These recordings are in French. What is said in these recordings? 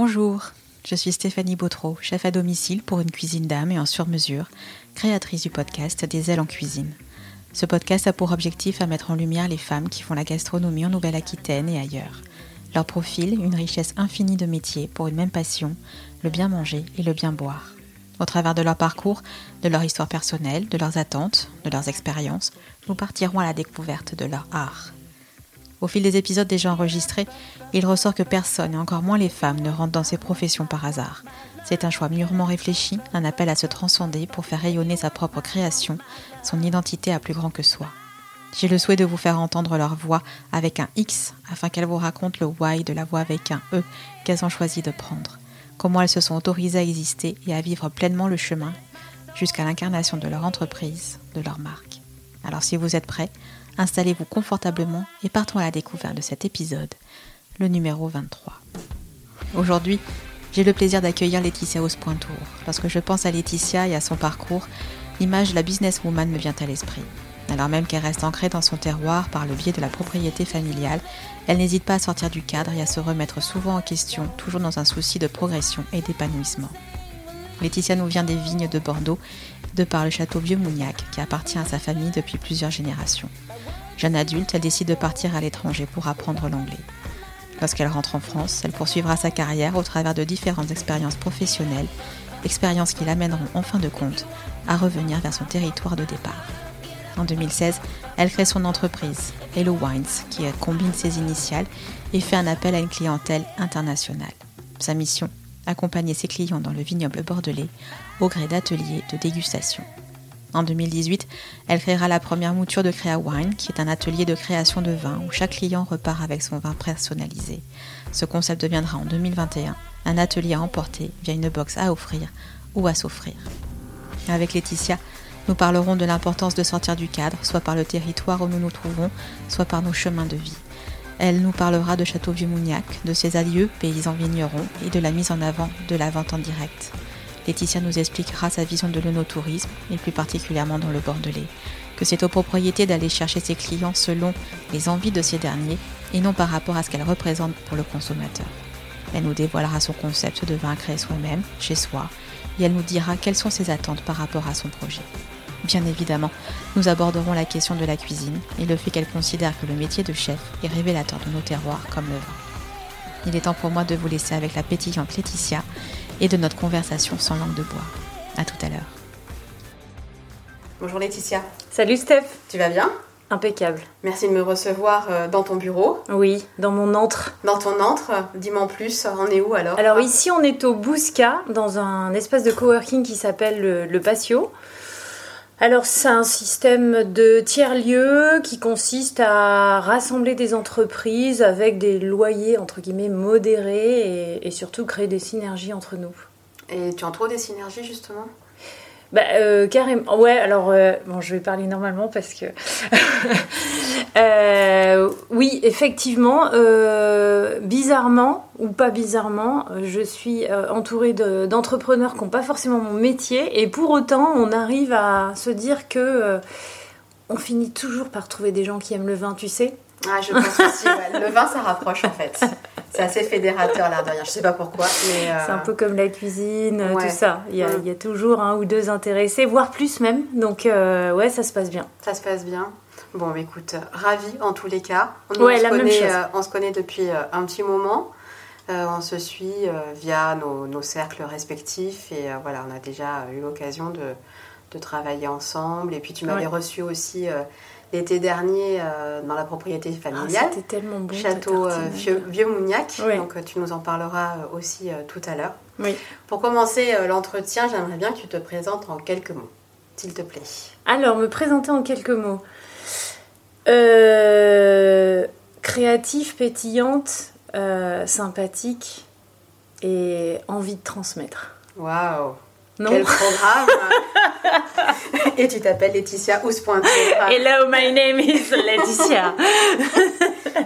Bonjour, je suis Stéphanie Bautreau, chef à domicile pour une cuisine d'âme et en sur-mesure, créatrice du podcast Des ailes en cuisine. Ce podcast a pour objectif à mettre en lumière les femmes qui font la gastronomie en Nouvelle-Aquitaine et ailleurs. Leur profil, une richesse infinie de métiers pour une même passion, le bien manger et le bien boire. Au travers de leur parcours, de leur histoire personnelle, de leurs attentes, de leurs expériences, nous partirons à la découverte de leur art. Au fil des épisodes déjà enregistrés, il ressort que personne, et encore moins les femmes, ne rentrent dans ces professions par hasard. C'est un choix mûrement réfléchi, un appel à se transcender pour faire rayonner sa propre création, son identité à plus grand que soi. J'ai le souhait de vous faire entendre leur voix avec un X afin qu'elles vous racontent le why de la voix avec un E qu'elles ont choisi de prendre, comment elles se sont autorisées à exister et à vivre pleinement le chemin jusqu'à l'incarnation de leur entreprise, de leur marque. Alors si vous êtes prêts, installez-vous confortablement et partons à la découverte de cet épisode, le numéro 23. Aujourd'hui, j'ai le plaisir d'accueillir Laetitia Ospointour. Lorsque je pense à Laetitia et à son parcours, l'image de la businesswoman me vient à l'esprit. Alors même qu'elle reste ancrée dans son terroir par le biais de la propriété familiale, elle n'hésite pas à sortir du cadre et à se remettre souvent en question, toujours dans un souci de progression et d'épanouissement. Laetitia nous vient des vignes de Bordeaux, de par le château Vieux-Mougnac, qui appartient à sa famille depuis plusieurs générations. Jeune adulte, elle décide de partir à l'étranger pour apprendre l'anglais. Lorsqu'elle rentre en France, elle poursuivra sa carrière au travers de différentes expériences professionnelles, expériences qui l'amèneront en fin de compte à revenir vers son territoire de départ. En 2016, elle crée son entreprise, Hello Wines, qui combine ses initiales et fait un appel à une clientèle internationale. Sa mission Accompagner ses clients dans le vignoble bordelais au gré d'ateliers de dégustation. En 2018, elle créera la première mouture de Créa Wine, qui est un atelier de création de vin où chaque client repart avec son vin personnalisé. Ce concept deviendra en 2021 un atelier à emporter via une box à offrir ou à s'offrir. Avec Laetitia, nous parlerons de l'importance de sortir du cadre, soit par le territoire où nous nous trouvons, soit par nos chemins de vie. Elle nous parlera de Château Vieux-Mougnac, de ses allieux, paysans vignerons, et de la mise en avant de la vente en direct. Laetitia nous expliquera sa vision de l'onotourisme, et plus particulièrement dans le Bordelais, que c'est aux propriétés d'aller chercher ses clients selon les envies de ces derniers, et non par rapport à ce qu'elle représente pour le consommateur. Elle nous dévoilera son concept de vin créé soi-même, chez soi, et elle nous dira quelles sont ses attentes par rapport à son projet. Bien évidemment, nous aborderons la question de la cuisine et le fait qu'elle considère que le métier de chef est révélateur de nos terroirs comme le vin. Il est temps pour moi de vous laisser avec la pétillante Laetitia et de notre conversation sans langue de bois. A tout à l'heure. Bonjour Laetitia. Salut Steph. Tu vas bien? Impeccable. Merci de me recevoir euh, dans ton bureau. Oui, dans mon antre. Dans ton antre, dis-moi en plus, on est où alors? Alors ici on est au Bousca, dans un espace de coworking qui s'appelle le, le Patio. Alors c'est un système de tiers-lieux qui consiste à rassembler des entreprises avec des loyers entre guillemets modérés et, surtout créer des synergies entre nous. Et tu en trouves des synergies justement? Bah, euh, carrément. Ouais, alors, euh, bon, je vais parler normalement parce que. Euh, oui, effectivement, bizarrement, ou pas bizarrement, je suis entourée de- d'entrepreneurs qui n'ont pas forcément mon métier, et pour autant, on arrive à se dire que. on finit toujours par trouver des gens qui aiment le vin, tu sais. Ah, je pense aussi, ouais. Le vin, ça rapproche en fait. C'est assez fédérateur, l'air de rien. Je sais pas pourquoi, mais. euh, C'est un peu comme la cuisine, euh, ouais. tout ça. Il y, a, Ouais. il y a toujours un ou deux intéressés, voire plus même. Donc, euh, ouais, ça se passe bien. Ça se passe bien. Bon, écoute, ravi en tous les cas. On, Ouais, on se la même connaît, chose. euh, on se connaît depuis un petit moment. Euh, on se suit euh, via nos, nos cercles respectifs et euh, voilà, on a déjà eu l'occasion de, de travailler ensemble. Et puis tu m'avais Ouais. reçu aussi l'été dernier euh, dans la propriété Ah, familiale. C'était tellement bon. Château euh. Vieux, Vieux-Mougnac, Ouais. donc euh, tu nous en parleras aussi tout à l'heure. Oui. Pour commencer l'entretien, j'aimerais bien que tu te présentes en quelques mots, s'il te plaît. Alors, me présenter en quelques mots. Euh, créative, pétillante, euh, sympathique et envie de transmettre. Waouh Non Quel programme Et tu t'appelles Laetitia Ouspointour. Hello, my name is Laetitia.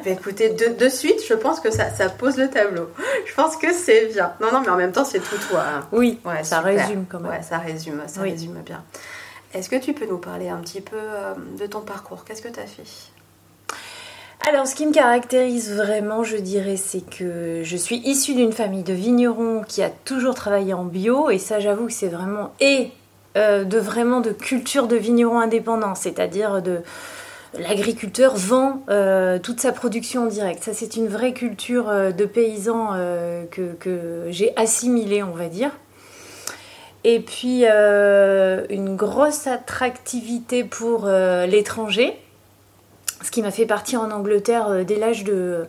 Bah, écoutez, de, de suite, je pense que ça, ça pose le tableau. Je pense que c'est bien. Non, non, mais en même temps, c'est tout toi. hein. Oui, Ouais, ça super. résume quand même. Ouais, ça résume, ça Oui. résume bien. Est-ce que tu peux nous parler un petit peu euh, de ton parcours? Qu'est-ce que tu as fait? Alors, ce qui me caractérise vraiment, je dirais, c'est que je suis issue d'une famille de vignerons qui a toujours travaillé en bio, et ça, j'avoue que c'est vraiment et euh, de vraiment de culture de vignerons indépendants, c'est-à-dire de l'agriculteur vend euh, toute sa production en direct. Ça, c'est une vraie culture euh, de paysans que, que j'ai assimilée, on va dire. Et puis, une grosse attractivité pour l'étranger ce qui m'a fait partir en Angleterre euh, dès l'âge de,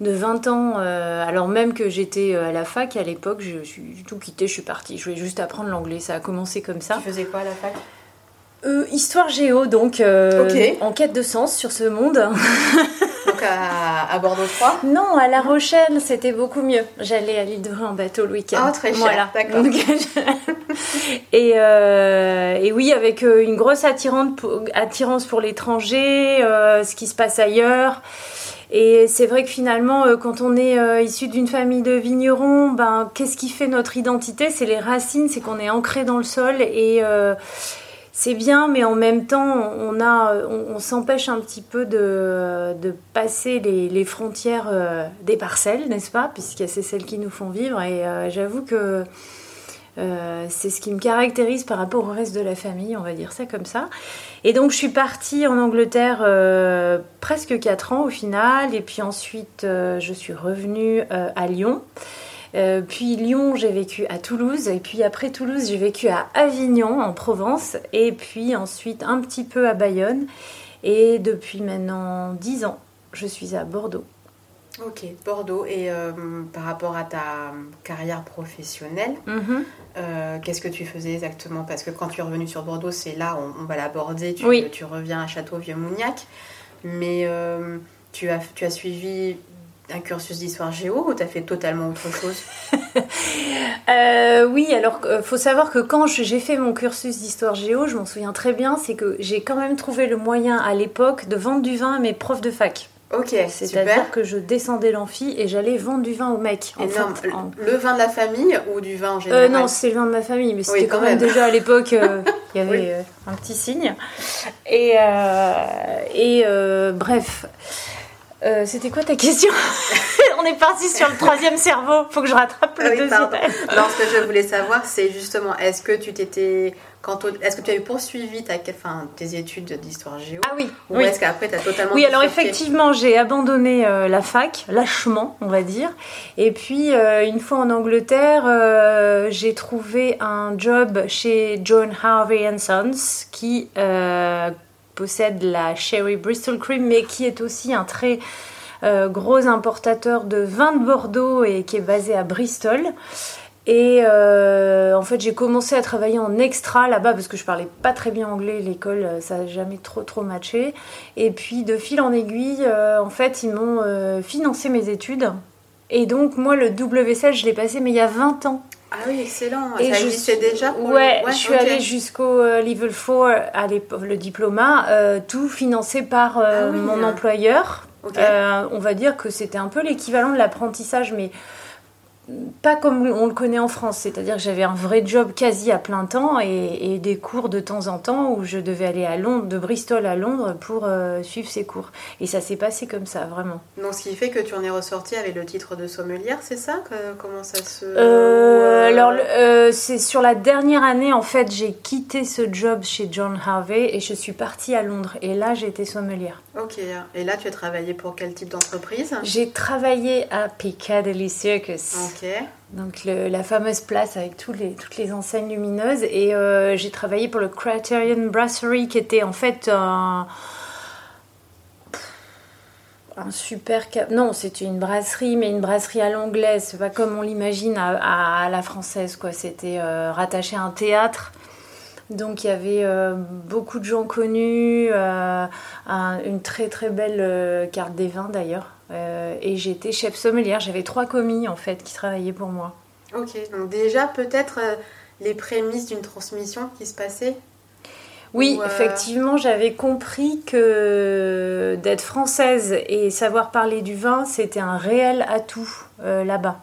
de 20 ans, euh, alors même que j'étais euh, à la fac à l'époque, je, suis tout quitté, je suis partie. Je voulais juste apprendre l'anglais, ça a commencé comme ça. Tu faisais quoi à la fac? Histoire géo, donc en quête de sens sur ce monde. à, Bordeaux 3 Non, à La Rochelle, c'était beaucoup mieux. J'allais à l'île de Ré en bateau le week-end. Ah, très cher, voilà. d'accord. et, et, oui, avec une grosse attirance pour l'étranger, ce qui se passe ailleurs. Et c'est vrai que finalement, quand on est issu d'une famille de vignerons, ben, qu'est-ce qui fait notre identité? C'est les racines, c'est qu'on est ancré dans le sol et c'est bien, mais en même temps, on, s'empêche un petit peu de, passer les, les frontières euh, des parcelles, n'est-ce pas? Puisque c'est celles qui nous font vivre. Et euh, j'avoue que euh, c'est ce qui me caractérise par rapport au reste de la famille, on va dire ça comme ça. Et donc, je suis partie en Angleterre presque 4 ans au final. Et puis ensuite, je suis revenue à Lyon. Euh, puis Lyon, j'ai vécu à Toulouse. Et puis après Toulouse, j'ai vécu à Avignon, en Provence. Et puis ensuite un petit peu à Bayonne. Et depuis maintenant 10 ans, je suis à Bordeaux. Ok, Bordeaux. Et euh, par rapport à ta carrière professionnelle, mhm. euh, qu'est-ce que tu faisais exactement? Parce que quand tu es revenu sur Bordeaux, c'est là, on, va l'aborder. Tu, tu reviens à Château-Vieux-Mougnac. Mais tu, as, tu as suivi un cursus d'histoire géo ou t'as fait totalement autre chose? Euh, Oui, alors euh, faut savoir que quand j'ai fait mon cursus d'histoire géo, je m'en souviens très bien, c'est que j'ai quand même trouvé le moyen à l'époque de vendre du vin à mes profs de fac. Ok, C'est-à-dire que je descendais l'amphi et j'allais vendre du vin aux mecs. En Le vin de la famille ou du vin en général? euh, Non, c'est le vin de ma famille, mais c'était quand, même. déjà à l'époque, il y avait un petit signe. Et, et bref. Euh, c'était quoi ta question On est parti sur le troisième cerveau. Faut que je rattrape le ah deuxième. non, ce que je voulais savoir, c'est justement, est-ce que tu t'étais est-ce que tu avais poursuivi ta, enfin, tes études d'histoire géo? Ah oui. Ou est-ce qu'après tu as totalement. Oui, alors effectivement, j'ai abandonné euh, la fac, lâchement, on va dire. Et puis, euh, une fois en Angleterre, j'ai trouvé un job chez John Harvey Sons qui possède la Sherry Bristol Cream, mais qui est aussi un très euh, gros importateur de vin de Bordeaux et qui est basé à Bristol. Et euh, en fait, j'ai commencé à travailler en extra là-bas parce que je parlais pas très bien anglais. L'école, euh, ça n'a jamais trop trop matché. Et puis, de fil en aiguille, en fait, ils m'ont financé mes études. Et donc, moi, le WSL, je l'ai passé, mais il y a 20 ans. Ah oui, excellent. Et ça existait déjà ouais, je suis allée jusqu'au euh, level 4, à le diplôme, euh, tout financé par euh, ah mon employeur. on va dire que c'était un peu l'équivalent de l'apprentissage, mais pas comme on le connaît en France, c'est-à-dire que j'avais un vrai job quasi à plein temps et, des cours de temps en temps où je devais aller à Londres, de Bristol à Londres pour euh, suivre ces cours. Et ça s'est passé comme ça, vraiment. Donc ce qui fait que tu en es ressorti avec le titre de sommelière, c'est ça Comment ça se... Euh, euh, alors c'est sur la dernière année, en fait, j'ai quitté ce job chez John Harvey et je suis partie à Londres. Et là, j'ai été sommelière. Ok. Et là, tu as travaillé pour quel type d'entreprise? J'ai travaillé à Piccadilly Circus. Donc la fameuse place avec toutes les enseignes lumineuses. Et euh, j'ai travaillé pour le Criterion Brasserie qui était en fait un, un super... Non, c'était une brasserie, mais une brasserie à l'anglaise. C'est pas comme on l'imagine à, la française. quoi. C'était euh, rattaché à un théâtre. Donc il y avait euh, beaucoup de gens connus, une très très belle carte des vins d'ailleurs. Euh, et j'étais chef sommelière. J'avais trois commis en fait qui travaillaient pour moi. Ok, donc déjà peut-être euh, les prémices d'une transmission qui se passait oui, euh, effectivement, j'avais compris que d'être française et savoir parler du vin, c'était un réel atout là-bas.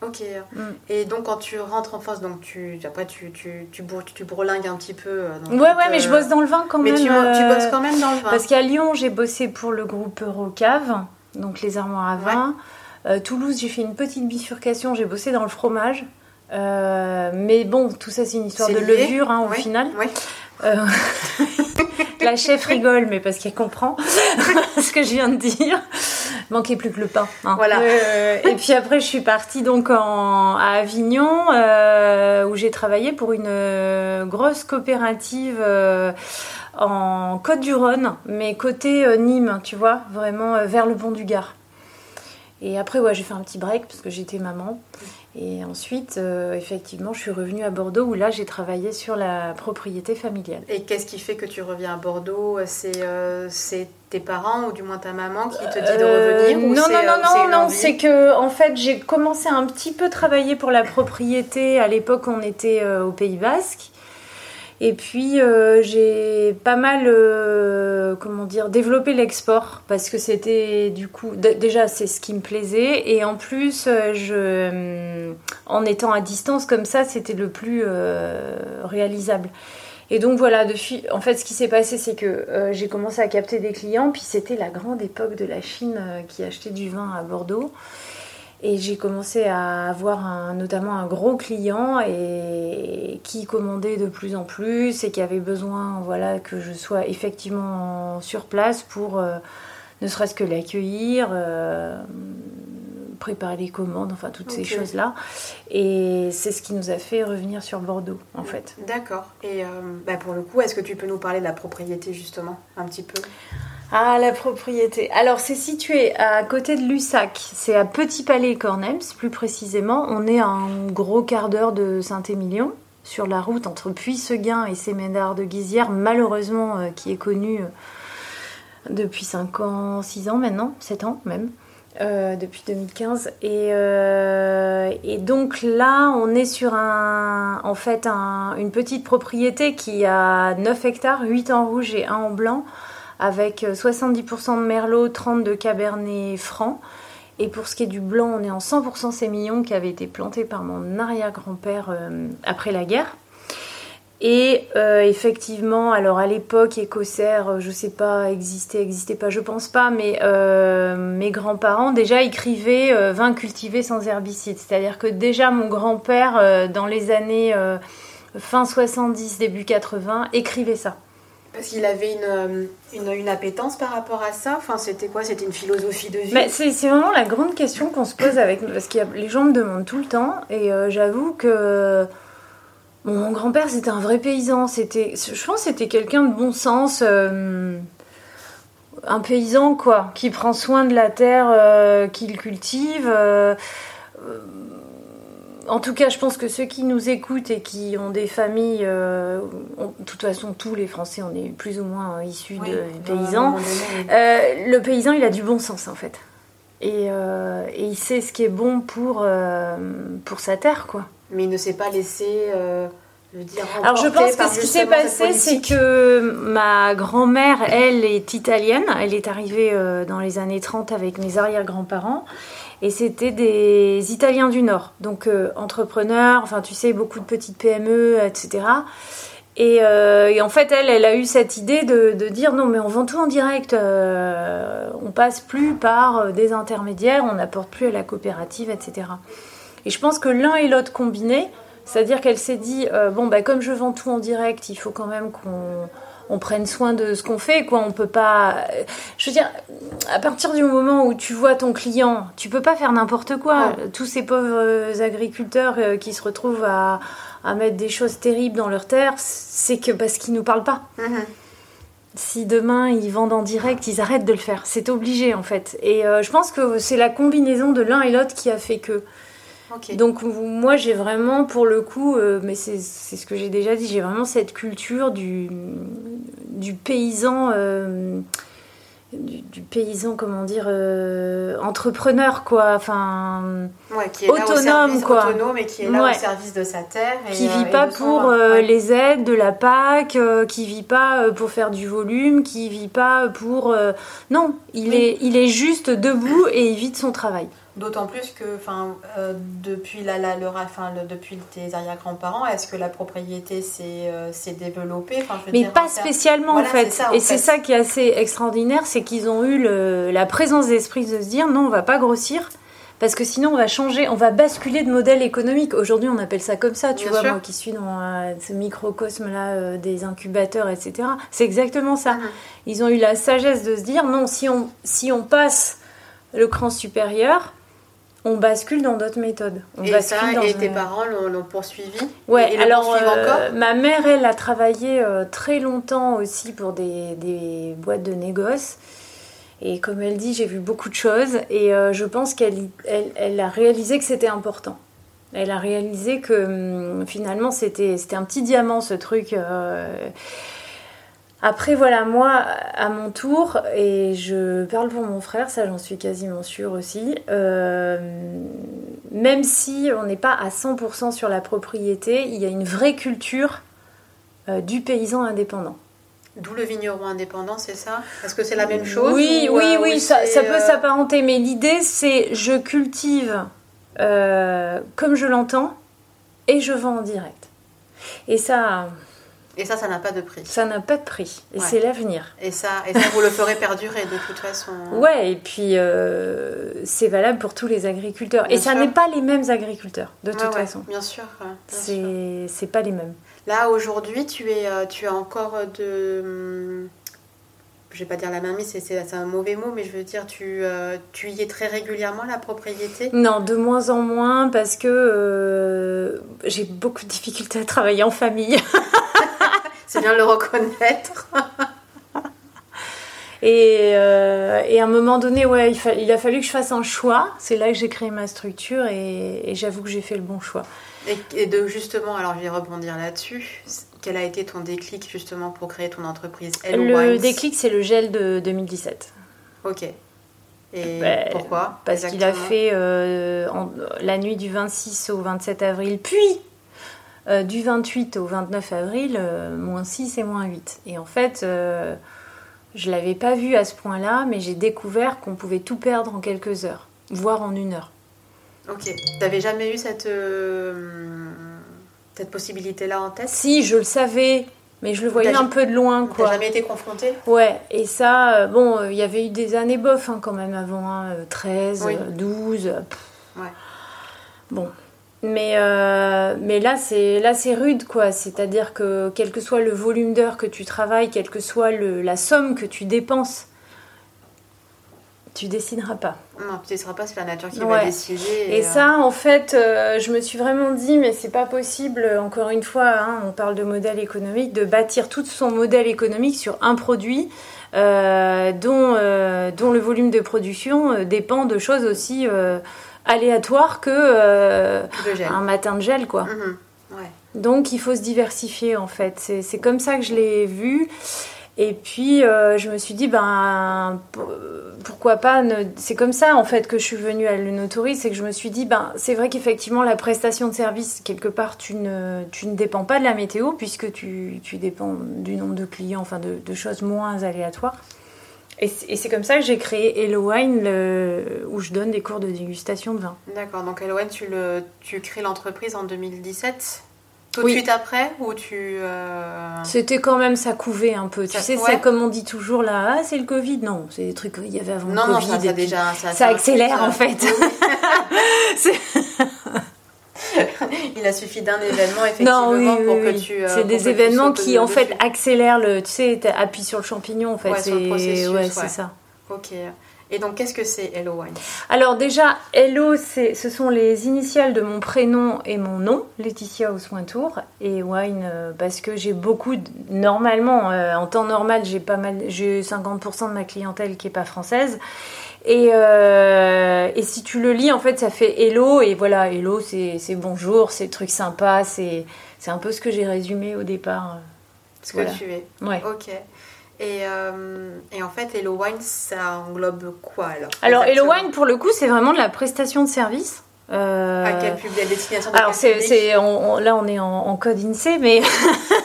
Ok. Mm. Et donc quand tu rentres en France, donc tu après tu tu tu, tu brolingues un petit peu. ouais ouais, mais je bosse dans le vin quand même. Mais tu, tu, bosses quand même dans le vin. Parce qu'à Lyon, j'ai bossé pour le groupe Eurocave. Donc les armoires à vin. Toulouse, j'ai fait une petite bifurcation, j'ai bossé dans le fromage. mais bon, tout ça, c'est une histoire de levure hein, au final. la chef rigole, mais parce qu'elle comprend ce que je viens de dire. Manquait plus que le pain. Hein. Voilà. Euh, et puis après, je suis partie donc en, à Avignon, euh, où j'ai travaillé pour une euh, grosse coopérative en Côte-du-Rhône, mais côté Nîmes, tu vois, vraiment vers le pont du Gard. Et après, ouais, j'ai fait un petit break parce que j'étais maman. Et ensuite, euh, effectivement, je suis revenue à Bordeaux où là, j'ai travaillé sur la propriété familiale. Et qu'est-ce qui fait que tu reviens à Bordeaux? Euh, C'est tes parents ou du moins ta maman qui te dit de euh, revenir Non, non, non, non, non, c'est que en fait, j'ai commencé à un petit peu travailler pour la propriété. À l'époque, on était au Pays Basque. Et puis euh, j'ai pas mal, euh, comment dire, développé l'export parce que c'était du coup, déjà c'est ce qui me plaisait et en plus, euh, je, en étant à distance comme ça, c'était le plus réalisable. Et donc voilà, depuis, en fait, ce qui s'est passé, c'est que j'ai commencé à capter des clients, puis c'était la grande époque de la Chine qui achetait du vin à Bordeaux. Et j'ai commencé à avoir notamment un gros client et qui commandait de plus en plus et qui avait besoin voilà, que je sois effectivement sur place pour euh, ne serait-ce que l'accueillir, euh, préparer les commandes, enfin toutes ces choses-là. Et c'est ce qui nous a fait revenir sur Bordeaux en fait. D'accord. Et euh, bah, pour le coup, est-ce que tu peux nous parler de la propriété justement un petit peu? Ah, la propriété. Alors, c'est situé à côté de Lussac. C'est à Petit Palais Cornems, plus précisément. On est à un gros quart d'heure de Saint-Émilion, sur la route entre Puy-Seguin et Séménard de Guizière, malheureusement, euh, qui est connu euh, depuis 5 ans, 6 ans maintenant, 7 ans même. Euh, depuis 2015 et, et, donc là on est sur un, en fait une petite propriété qui a 9 hectares, 8 en rouge et 1 en blanc avec 70% euh, de Merlot, 30% de Cabernet Franc. Et pour ce qui est du blanc, on est en 100% sémillon qui avait été planté par mon arrière-grand-père euh, après la guerre. Et euh, effectivement, alors à l'époque, écossaire, je sais pas, existait, existait pas, je pense pas, mais mes grands-parents déjà écrivaient vin cultivé sans herbicide. C'est-à-dire que déjà mon grand-père, dans les années fin 70, début 80, écrivait ça. Parce qu'il avait euh, une, une, appétence par rapport à ça Enfin, c'était quoi? C'était une philosophie de vie? C'est vraiment la grande question qu'on se pose avec Parce que les gens me demandent tout le temps. Et euh, j'avoue que mon grand-père, c'était un vrai paysan. C'était, je pense que c'était quelqu'un de bon sens. Euh, un paysan, quoi, qui prend soin de la terre qu'il cultive en tout cas, je pense que ceux qui nous écoutent et qui ont des familles, euh, de toute façon, tous les Français, on est plus ou moins issus de paysans. Euh, le paysan, il a du bon sens en fait. Et, euh, il sait ce qui est bon pour, pour sa terre, quoi. Mais il ne s'est pas laissé. le dire Alors je pense que ce qui s'est passé, c'est que ma grand-mère, elle, est italienne. Elle est arrivée dans les années 30 avec mes arrière-grands-parents. Et c'était des Italiens du Nord, donc euh, entrepreneurs, enfin tu sais, beaucoup de petites PME, etc. Euh, et, en fait, elle, elle a eu cette idée de, dire non, mais on vend tout en direct, euh, on passe plus par des intermédiaires, on n'apporte plus à la coopérative, etc. Et je pense que l'un et l'autre combinés, c'est-à-dire qu'elle s'est dit bon, bah, comme je vends tout en direct, il faut quand même qu'on on prenne soin de ce qu'on fait, quoi. On peut pas. Je veux dire, à partir du moment où tu vois ton client, tu peux pas faire n'importe quoi. Tous ces pauvres agriculteurs euh, qui se retrouvent à, mettre des choses terribles dans leur terre, c'est que parce qu'ils nous parlent pas. Mm-hmm. Si demain ils vendent en direct, ils arrêtent de le faire. C'est obligé en fait. Et euh, je pense que c'est la combinaison de l'un et l'autre qui a fait que. Donc moi j'ai vraiment pour le coup, euh, mais c'est ce que j'ai déjà dit, j'ai vraiment cette culture du, du paysan, euh, du, paysan comment dire, euh, entrepreneur quoi. Enfin, qui est autonome, quoi. autonome et qui est là au service de sa terre. Et, qui vit pas pour les aides de la PAC, qui vit pas pour faire du volume, qui vit pas pour. non, il, est, il est juste debout et il vit de son travail. D'autant plus que, enfin, euh, depuis la, la, le, enfin, depuis tes arrière-grands-parents, est-ce que la propriété s'est euh, développée Mais pas spécialement en fait. et c'est ça qui est assez extraordinaire, c'est qu'ils ont eu le, la présence d'esprit de se dire non, on va pas grossir. Parce que sinon, on va changer, on va basculer de modèle économique. Aujourd'hui, on appelle ça comme ça, tu vois, moi qui suis dans euh, ce microcosme-là des incubateurs, etc. C'est exactement ça. Mhm. Ils ont eu la sagesse de se dire non, si on, si on passe le cran supérieur, on bascule dans d'autres méthodes. et ça, et tes parents l'ont poursuivi Ouais, alors euh, ma mère, elle a travaillé euh, très longtemps aussi pour des, boîtes de négoce. Et comme elle dit, j'ai vu beaucoup de choses et euh, je pense qu'elle elle, a réalisé que c'était important. Elle a réalisé que hum, finalement c'était un petit diamant ce truc. Après, voilà, moi, à mon tour, et je parle pour mon frère, ça j'en suis quasiment sûre aussi, euh, même si on n'est pas à 100% sur la propriété, il y a une vraie culture euh, du paysan indépendant. D'où le vigneron indépendant, c'est ça? Est-ce que c'est la même chose Oui, oui, euh, oui, ça, ça, peut s'apparenter, mais l'idée c'est je cultive comme je l'entends et je vends en direct. Et ça, et ça, ça n'a pas de prix. Ça n'a pas de prix. Et c'est l'avenir. Et ça, et ça, vous le ferez perdurer de toute façon. Ouais, et puis euh, c'est valable pour tous les agriculteurs. et ça n'est pas les mêmes agriculteurs, de toute façon. Bien sûr. C'est pas les mêmes. Là, aujourd'hui, tu es, euh, tu as encore de. Hum, je vais pas dire la main mise, c'est un mauvais mot, mais je veux dire, tu, euh, tu y es très régulièrement, la propriété? Non, de moins en moins, parce que j'ai beaucoup de difficultés à travailler en famille. c'est bien de le reconnaître. Et, euh, et, à un moment donné, ouais, il, il, a fallu que je fasse un choix. C'est là que j'ai créé ma structure et, j'avoue que j'ai fait le bon choix. Et, de justement, alors je vais rebondir là-dessus. Quel a été ton déclic justement pour créer ton entreprise Le déclic, c'est le gel de 2017. Ok. Et ben, pourquoi Parce qu'il a fait euh, la nuit du 26 au 27 avril, puis euh, du 28 au 29 avril, euh, moins 6 et moins 8. Et en fait, euh, je ne l'avais pas vu à ce point-là, mais j'ai découvert qu'on pouvait tout perdre en quelques heures, voire en une heure. Ok. Tu n'avais jamais eu cette, cette possibilité-là en tête? Si, je le savais, mais je le voyais un peu de loin. Tu n'as jamais été confrontée? Ouais, et ça, bon, il y avait eu des années bof hein, quand même avant, 13, hein, 12. ouais. Bon, mais, euh, mais là, c'est là c'est rude, quoi. C'est-à-dire que quel que soit le volume d'heures que tu travailles, quelle que soit le, la somme que tu dépenses, tu décideras pas. Non, tu décideras pas, c'est la nature qui va décider. Et, euh, ça, en fait, euh, je me suis vraiment dit, mais c'est pas possible, encore une fois, hein, on parle de modèle économique, de bâtir tout son modèle économique sur un produit dont, dont le volume de production dépend de choses aussi aléatoire que euh, un matin de gel, quoi. Mhm. Donc il faut se diversifier en fait. C'est comme ça que je l'ai vu. Et puis euh, je me suis dit, ben pourquoi pas. C'est comme ça en fait que je suis venue à l'Unotouri, c'est que je me suis dit, ben c'est vrai qu'effectivement la prestation de service, quelque part, tu ne, tu ne dépends pas de la météo puisque tu, tu dépends du nombre de clients, enfin de, de choses moins aléatoires. Et c'est comme ça que j'ai créé Hello Wine, où je donne des cours de dégustation de vin. D'accord, donc Hello Wine, tu, le, tu crées l'entreprise en 2017 tout de suite après ou tu euh, C'était quand même ça couvait un peu. tu sais, c'est comme on dit toujours là, ah, c'est le Covid. Non, c'est des trucs qu'il y avait avant le Covid. Non, ça, déjà, ça, accélère en fait. Il a suffi d'un événement effectivement pour que tu. Euh, c'est des événements qui en fait accélèrent le. Tu sais, appuies sur le champignon en fait. Ouais, c'est ouais, c'est ça. Ok. Et donc, qu'est-ce que c'est Hello Wine Alors déjà, Hello, ce sont les initiales de mon prénom et mon nom, Laetitia Tour et Wine euh, parce que j'ai beaucoup, normalement, euh, en temps normal, j'ai pas mal, j'ai 50% de ma clientèle qui est pas française, euh, et, si tu le lis, en fait, ça fait hello. Et voilà, hello, c'est bonjour, c'est truc sympa. C'est un peu ce que j'ai résumé au départ. Ce que tu es. Ouais. Ok. Et, euh, et, en fait, Hello Wine, ça englobe quoi alors Alors, Hello Wine, pour le coup, c'est vraiment de la prestation de service. Euh, à quel public, à destination de Alors, c'est, là, on est en, en code INSEE, mais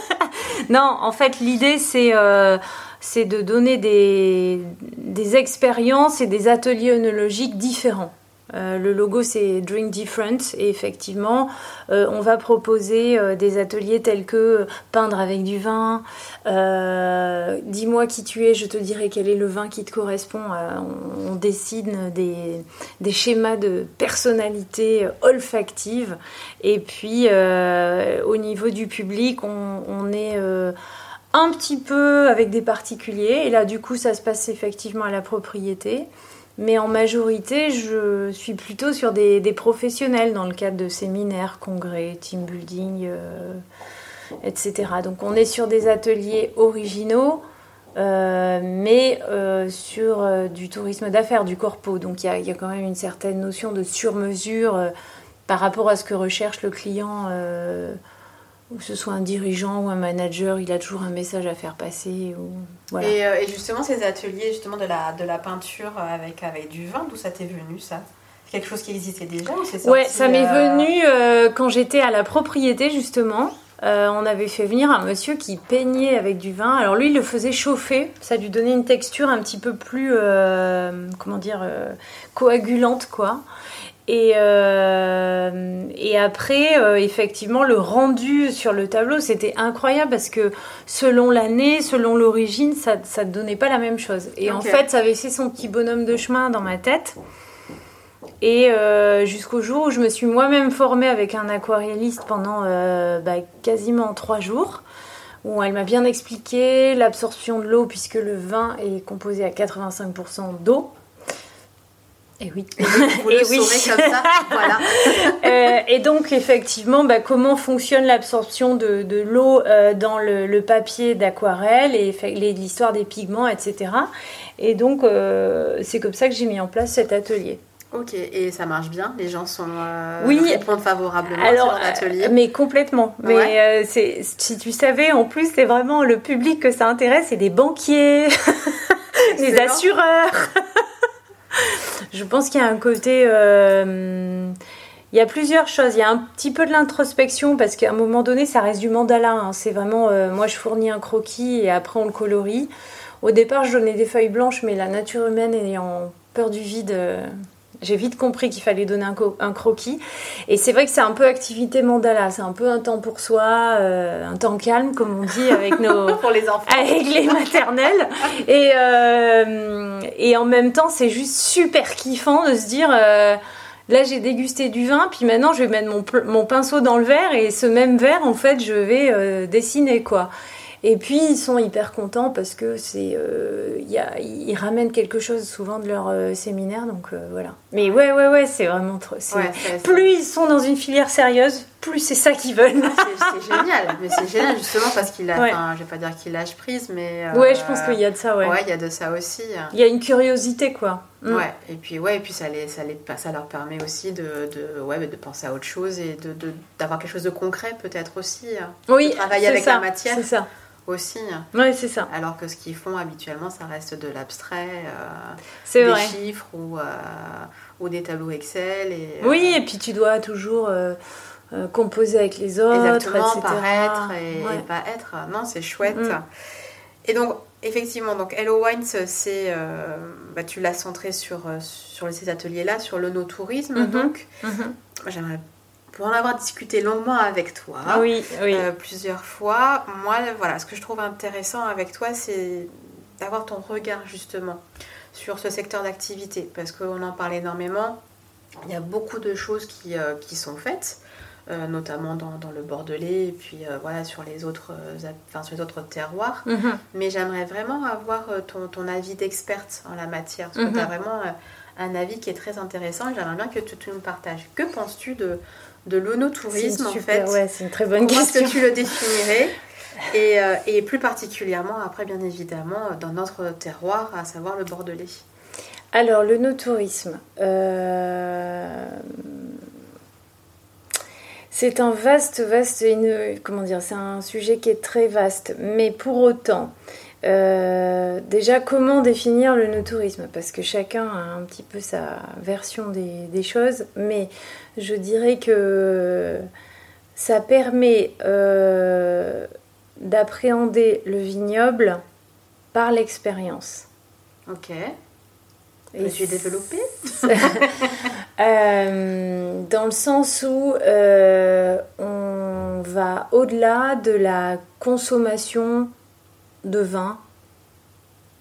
non, en fait, l'idée, c'est, euh, c'est de donner des, des expériences et des ateliers œnologiques différents. Euh, le logo, c'est Drink Different, et effectivement, euh, on va proposer euh, des ateliers tels que peindre avec du vin, dis-moi qui tu es, je te dirai quel est le vin qui te correspond. On, dessine des, des schémas de personnalité olfactive. Et puis, au niveau du public, on, est un petit peu avec des particuliers. Et là, du coup, ça se passe effectivement à la propriété. Mais en majorité, je suis plutôt sur des, professionnels dans le cadre de séminaires, congrès, team building, euh, etc. Donc on est sur des ateliers originaux, euh, mais euh, sur du tourisme d'affaires, du corpo. Donc il y y a quand même une certaine notion de sur-mesure par rapport à ce que recherche le client. Euh, ou que ce soit un dirigeant ou un manager, il a toujours un message à faire passer. Ou... Voilà. Et, euh, et justement, ces ateliers justement de la, de la peinture avec, avec du vin, d'où ça t'est venu ça? C'est quelque chose qui existait déjà ou c'est Ouais, ça m'est euh, venu euh, quand j'étais à la propriété justement. Euh, on avait fait venir un monsieur qui peignait avec du vin. Alors lui, il le faisait chauffer. Ça lui donnait une texture un petit peu plus, euh, comment dire, euh, coagulante, quoi. Et, euh, et après, euh, effectivement, le rendu sur le tableau, c'était incroyable parce que selon l'année, selon l'origine, ça ne donnait pas la même chose. Et en fait, ça avait fait son petit bonhomme de chemin dans ma tête. Et euh, jusqu'au jour où je me suis moi-même formée avec un aquarelliste pendant bah, quasiment trois jours, où elle m'a bien expliqué l'absorption de l'eau, puisque le vin est composé à 85% d'eau. Et oui. Vous Et le oui. saurez comme ça, voilà. Euh, et donc effectivement, bah, comment fonctionne l'absorption de, de l'eau euh, dans le, le papier d'aquarelle et l'histoire des pigments, etc. Et donc euh, c'est comme ça que j'ai mis en place cet atelier. Ok, et ça marche bien? Les gens sont euh, Oui. répondent favorablement Alors, sur l'atelier? mais complètement. Mais Ouais? euh, c'est, si tu savais, en plus, c'est vraiment le public que ça intéresse, c'est des banquiers, des assureurs. Je pense qu'il y a un côté. euh, il y a plusieurs choses. Il y a un petit peu de l'introspection parce qu'à un moment donné, ça reste du mandala. hein. C'est vraiment, euh, moi, je fournis un croquis et après on le colorie. Au départ, je donnais des feuilles blanches, mais la nature humaine ayant peur du vide, euh, j'ai vite compris qu'il fallait donner un, co- un croquis. Et c'est vrai que c'est un peu activité mandala. C'est un peu un temps pour soi, euh, un temps calme, comme on dit avec nos pour les enfants. avec les maternelles. Et, euh, et en même temps, c'est juste super kiffant de se dire euh, là, j'ai dégusté du vin, puis maintenant, je vais mettre mon, pinceau dans le verre et ce même verre, en fait, je vais euh, dessiner quoi. Et puis ils sont hyper contents parce que c'est, euh, il y a- ils ramènent quelque chose souvent de leur euh, séminaire, donc voilà. Mais ouais, ouais, ouais, c'est vraiment trop. Ouais, Plus ils sont dans une filière sérieuse, plus c'est ça qu'ils veulent. C'est c'est génial, mais c'est génial justement parce qu'il a, Ouais. enfin, je vais pas dire qu'il lâche prise, mais euh, Ouais, je pense qu'il y a de ça, ouais. ouais, il y a de ça aussi. Il y a une curiosité, quoi. Mm. Ouais, et puis ouais, et puis ça les, ça les, ça leur permet aussi de, de, ouais, de penser à autre chose et de, de- d'avoir quelque chose de concret peut-être aussi, hein, Oui, de travailler avec ça, la matière. C'est ça. Aussi. Ouais, c'est ça. Alors que ce qu'ils font habituellement, ça reste de l'abstrait, euh, des vrai. chiffres ou, euh, ou des tableaux Excel. Et, euh, Oui, et puis tu dois toujours composer avec les autres, Exactement, etc. paraître et, Ouais. et pas être. Non, c'est chouette. Mm. Et donc, effectivement, donc Hello Wines, c'est, bah, tu l'as centré sur, sur ces ateliers-là, sur l'onotourisme. Mhm. Donc, Mhm. moi, j'aimerais, pour en avoir discuté longuement avec toi, Oui, oui. euh, plusieurs fois, moi, voilà, ce que je trouve intéressant avec toi, c'est d'avoir ton regard justement sur ce secteur d'activité, parce qu'on en parle énormément. Il y a beaucoup de choses qui, euh, qui sont faites, euh, notamment dans, dans le Bordelais et puis voilà sur les autres, enfin, sur les autres terroirs. Mhm. Mais j'aimerais vraiment avoir ton, ton avis d'experte en la matière, parce que Mhm. tu as vraiment un avis qui est très intéressant et j'aimerais bien que tu, tu nous partages. Que penses-tu de, de l'onotourisme en super- fait ouais, c'est une très bonne Comment est-ce question. que tu le définirais et, euh, et plus particulièrement, après bien évidemment, dans notre terroir, à savoir le Bordelais. Alors, le no-tourisme. euh, C'est un vaste, vaste, une- comment dire, c'est un sujet qui est très vaste. Mais pour autant, Euh, déjà, comment définir le no-tourisme? Parce que chacun a un petit peu sa version des, choses, mais je dirais que ça permet euh, d'appréhender le vignoble par l'expérience. Ok. Et suis développé euh, Dans le sens où on va au-delà de la consommation de vin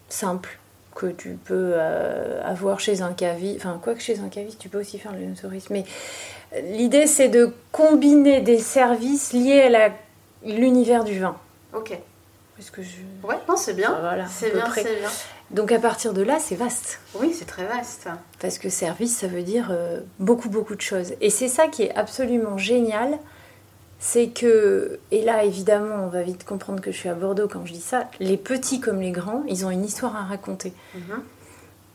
simple que tu peux euh, avoir chez un caviste. Enfin, quoi que chez un caviste, tu peux aussi faire le tourisme. Mais euh, l'idée, c'est de combiner des services liés à l'univers du vin. Ok. Parce que je... Ouais, non, c'est bien. Voilà, c'est bien, c'est bien. Donc à partir de là, c'est vaste. Oui, c'est très vaste. Parce que service, ça veut dire euh, beaucoup, beaucoup de choses. Et c'est ça qui est absolument génial c'est que, et là évidemment on va vite comprendre que je suis à Bordeaux quand je dis ça, les petits comme les grands, ils ont une histoire à raconter. Mhm.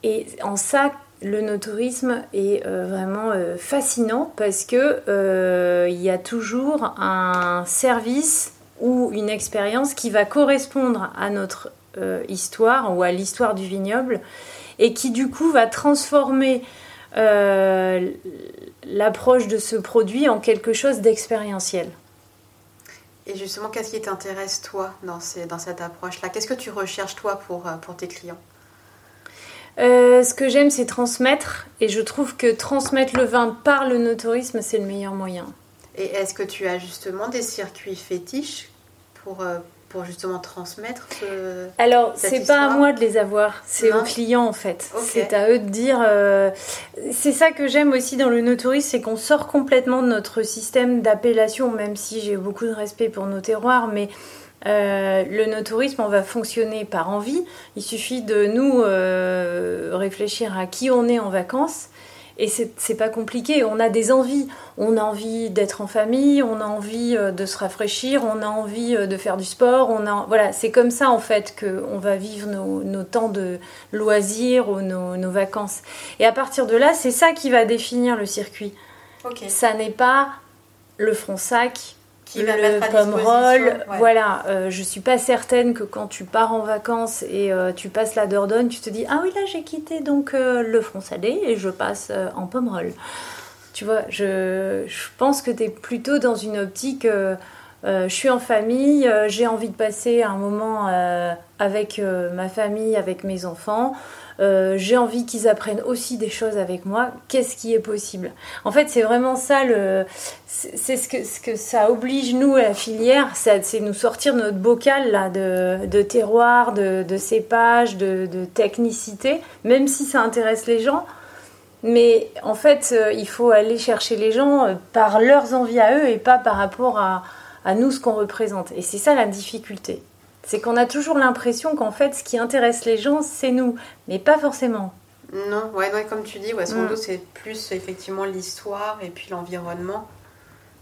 Et en ça, le notourisme est euh, vraiment euh, fascinant parce que euh, il y a toujours un service ou une expérience qui va correspondre à notre histoire ou à l'histoire du vignoble et qui du coup va transformer l'approche de ce produit en quelque chose d'expérientiel. Et justement, qu'est-ce qui t'intéresse toi dans, dans cette approche-là? Qu'est-ce que tu recherches toi pour, euh, pour tes clients? Euh, ce que j'aime, c'est transmettre. Et je trouve que transmettre le vin par le notourisme, c'est le meilleur moyen. Et est-ce que tu as justement des circuits fétiches pour, euh, pour justement transmettre ce, Alors, c'est pas à moi de les avoir, c'est aux clients en fait. C'est à eux de dire. Euh, c'est ça que j'aime aussi dans le no-tourisme, c'est qu'on sort complètement de notre système d'appellation, même si j'ai beaucoup de respect pour nos terroirs, mais. Euh, le no-tourisme, on va fonctionner par envie. Il suffit de nous euh, réfléchir à qui on est en vacances et c'est pas compliqué, on a des envies. On a envie d'être en famille, on a envie euh, de se rafraîchir, on a envie euh, de faire du sport. On a, voilà, c'est comme ça en fait qu'on va vivre nos, temps de loisirs ou nos, vacances. Et à partir de là, c'est ça qui va définir le circuit. Ça n'est pas le front sac, qui va le pomme roll. Voilà, euh, je suis pas certaine que quand tu pars en vacances et euh, tu passes la Dordogne, tu te dis ah oui là j'ai quitté donc euh, le front salé et je passe en pomme roll. Tu vois, je, je pense que tu es plutôt dans une optique je suis en famille, j'ai envie de passer un moment avec ma famille, avec mes enfants. Euh, j'ai envie qu'ils apprennent aussi des choses avec moi. Qu'est-ce qui est possible? En fait, c'est vraiment ça le, c'est ce que, ça oblige nous la filière, c'est nous sortir notre bocal là de, de terroir, de, de cépage, de, de, technicité, même si ça intéresse les gens. Mais en fait, euh, il faut aller chercher les gens euh, par leurs envies à eux et pas par rapport à, à nous ce qu'on représente. Et c'est ça la difficulté. C'est qu'on a toujours l'impression qu'en fait, ce qui intéresse les gens, c'est nous, mais pas forcément. Non, ouais, comme tu dis, ouais, sans mm. c'est plus effectivement l'histoire et puis l'environnement.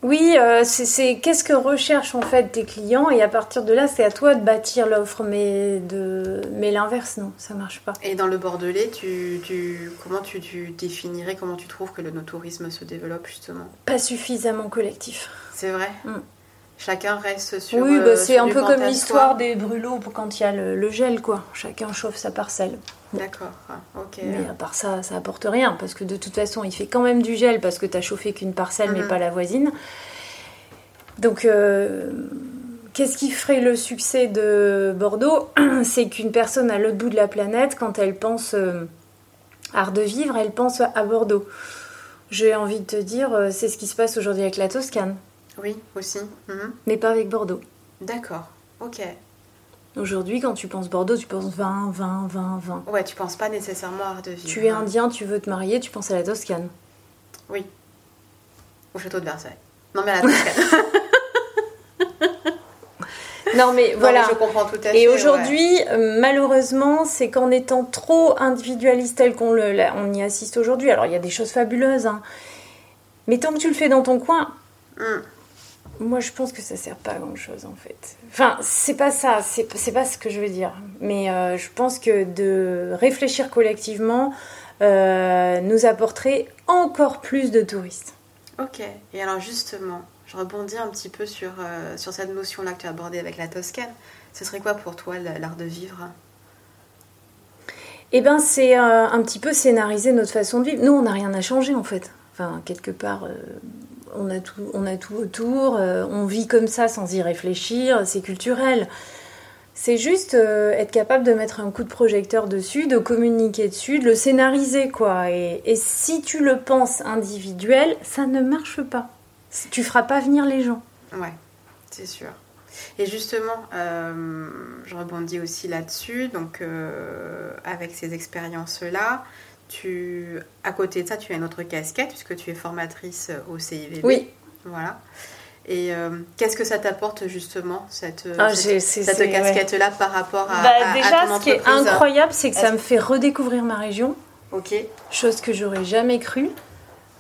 Oui, euh, c'est qu'est-ce que recherchent en fait tes clients et à partir de là, c'est à toi de bâtir l'offre, mais de mais l'inverse non, ça marche pas. Et dans le Bordelais, tu, comment tu, définirais, comment tu trouves que le no-tourisme se développe justement? Pas suffisamment collectif. C'est vrai? Mm. Chacun reste sur. Oui, bah, euh, c'est un peu comme l'histoire des brûlots quand il y a le, gel, quoi. Chacun chauffe sa parcelle. D'accord, ah, ok. Mais à part ça, ça apporte rien, parce que de toute façon, il fait quand même du gel, parce que tu as chauffé qu'une parcelle, mais mhm. pas la voisine. Donc, euh, qu'est-ce qui ferait le succès de Bordeaux C'est qu'une personne à l'autre bout de la planète, quand elle pense euh, art de vivre, elle pense à Bordeaux. J'ai envie de te dire, c'est ce qui se passe aujourd'hui avec la Toscane. Oui, aussi. Mhm. Mais pas avec Bordeaux. D'accord, ok. Aujourd'hui, quand tu penses Bordeaux, tu penses vin, vin, vin, vin. Ouais, tu penses pas nécessairement art de vivre. Tu es indien, tu veux te marier, tu penses à la Toscane. Oui. Au château de Versailles. Non, mais à la Toscane. non, mais voilà. je comprends tout à fait. Et aujourd'hui, euh, malheureusement, c'est qu'en étant trop individualiste tel qu'on le, on y assiste aujourd'hui, alors il y a des choses fabuleuses, hein, mais tant que tu le fais dans ton coin, hmm. Moi, je pense que ça sert pas à grand chose en fait. Enfin, c'est pas ça, c'est pas ce que je veux dire. Mais euh, je pense que de réfléchir collectivement euh, nous apporterait encore plus de touristes. Ok. Et alors, justement, je rebondis un petit peu sur, sur cette notion-là que tu as abordée avec la Toscane. Ce serait quoi pour toi l'art de vivre? Eh bien, c'est un petit peu scénariser notre façon de vivre. Nous, on n'a rien à changer en fait. Enfin, quelque part, on, a tout, on a tout autour, on vit comme ça sans y réfléchir, c'est culturel. C'est juste euh, être capable de mettre un coup de projecteur dessus, de communiquer dessus, de le scénariser, quoi. Et, si tu le penses individuel, ça ne marche pas. Tu feras pas venir les gens. Ouais, c'est sûr. Et justement, euh, je rebondis aussi là-dessus. Donc, euh, avec ces expériences-là, tu, à côté de ça, tu as une autre casquette puisque tu es formatrice au CIVB. Oui. Voilà. Et euh, qu'est-ce que ça t'apporte justement, cette, ah, cette, casquette-là par rapport à, bah, déjà, ce qui est incroyable, c'est que ça me fait redécouvrir ma région. Ok. Chose que j'aurais jamais cru.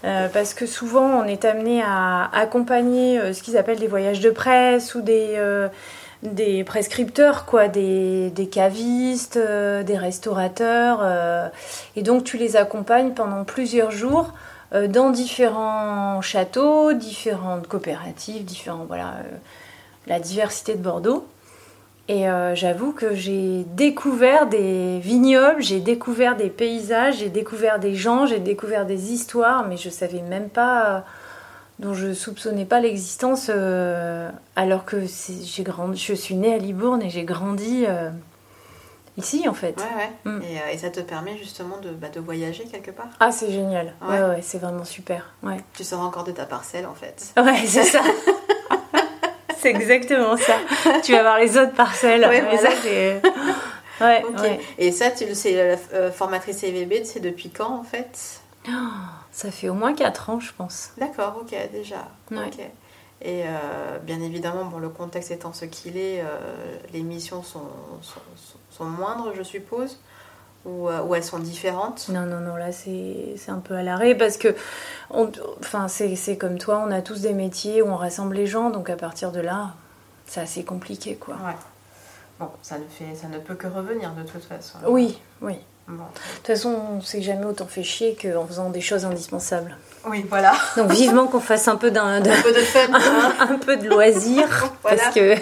Euh, parce que souvent, on est amené à accompagner euh, ce qu'ils appellent des voyages de presse ou des, des prescripteurs, quoi, des, des cavistes, des restaurateurs. et donc, tu les accompagnes pendant plusieurs jours euh, dans différents châteaux, différentes coopératives, différents voilà euh, la diversité de Bordeaux. Et euh, j'avoue que j'ai découvert des vignobles, j'ai découvert des paysages, j'ai découvert des gens, j'ai découvert des histoires, mais je savais même pas, dont je soupçonnais pas l'existence, alors que j'ai grandi, je suis née à Libourne et j'ai grandi ici en fait. Ouais, ouais. Mm. Euh, et, ça te permet justement de, bah, de voyager quelque part? Ah, c'est génial. Ouais, ouais, c'est vraiment super. Ouais. Tu sors encore de ta parcelle en fait. Ouais, c'est ça. c'est exactement ça. tu vas voir les autres parcelles. Ouais, mais ça. Ouais, Et ça, tu c'est la euh, formatrice EVB, c'est depuis quand en fait? Oh, Ça fait au moins 4 ans, je pense. D'accord, ok, déjà. Et euh, bien évidemment, bon, le contexte étant ce qu'il est, les missions sont, sont, sont moindres, je suppose ou, euh, elles sont différentes Non, non, non, là c'est un peu à l'arrêt parce que enfin, c'est comme toi, on a tous des métiers où on rassemble les gens, donc à partir de là, c'est assez compliqué quoi. Ouais. Bon, ça ne, fait, ça ne peut que revenir de toute façon. Oui, oui. De toute façon, on s'est jamais autant fait chier qu'en faisant des choses indispensables. Oui, voilà. Donc vivement qu'on fasse un peu d'un... Un peu de fun. un, un, peu de loisir. Parce que...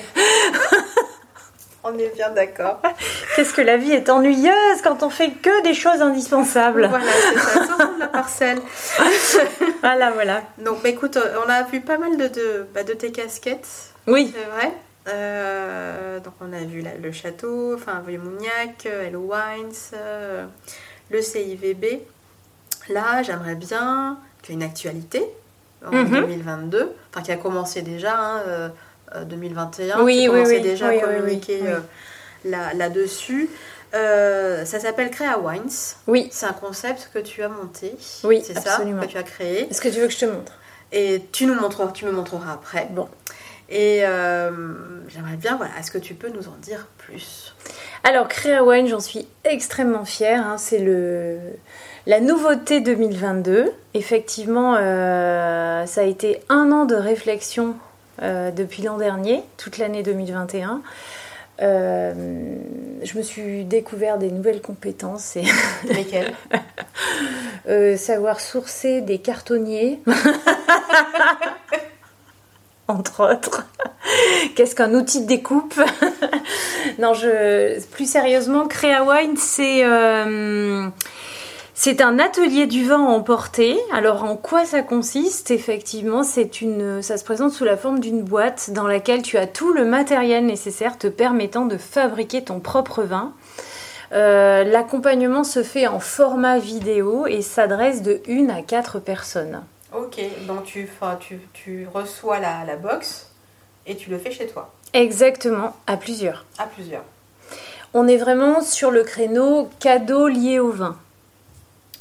On est bien d'accord. Qu'est-ce que la vie est ennuyeuse quand on fait que des choses indispensables. Voilà, c'est ça, sortons de la parcelle. voilà, voilà. Donc, bah, écoute, on a vu pas mal de, de, bah, de tes casquettes. Oui. C'est vrai. Euh, donc, on a vu le château, enfin, Mougnac, Hello Wines, euh, le CIVB. Là, j'aimerais bien qu'il y ait une actualité en 2022, mhm. enfin, qui a commencé déjà. Hein, euh, 2021. Euh, oui, oui, oui, déjà à communiquer euh, là-dessus. Euh, ça s'appelle Crea Wines. Oui. C'est un concept que tu as monté. Oui, c'est ça que tu as créé. Est-ce que tu veux que je te montre? Et tu nous montreras, tu me montreras après. Bon. Et j'aimerais bien, voilà, est-ce que tu peux nous en dire plus? Alors, Crea Wine, j'en suis extrêmement fière. Hein. c'est le la nouveauté 2022. Effectivement, ça a été un an de réflexion euh, depuis l'an dernier, toute l'année 2021. Euh, je me suis découvert des nouvelles compétences. Et Lesquelles? Euh, Savoir sourcer des cartonniers. Entre autres. Qu'est-ce qu'un outil de découpe? Non, plus sérieusement, Crea Wine, c'est c'est un atelier du vin emporté. Alors en quoi ça consiste? Effectivement, c'est une, ça se présente sous la forme d'une boîte dans laquelle tu as tout le matériel nécessaire te permettant de fabriquer ton propre vin. Euh, l'accompagnement se fait en format vidéo et s'adresse de 1 à 4 personnes. Ok, donc tu, tu, tu reçois la, la box et tu le fais chez toi. Exactement, à plusieurs. À plusieurs. On est vraiment sur le créneau cadeau lié au vin.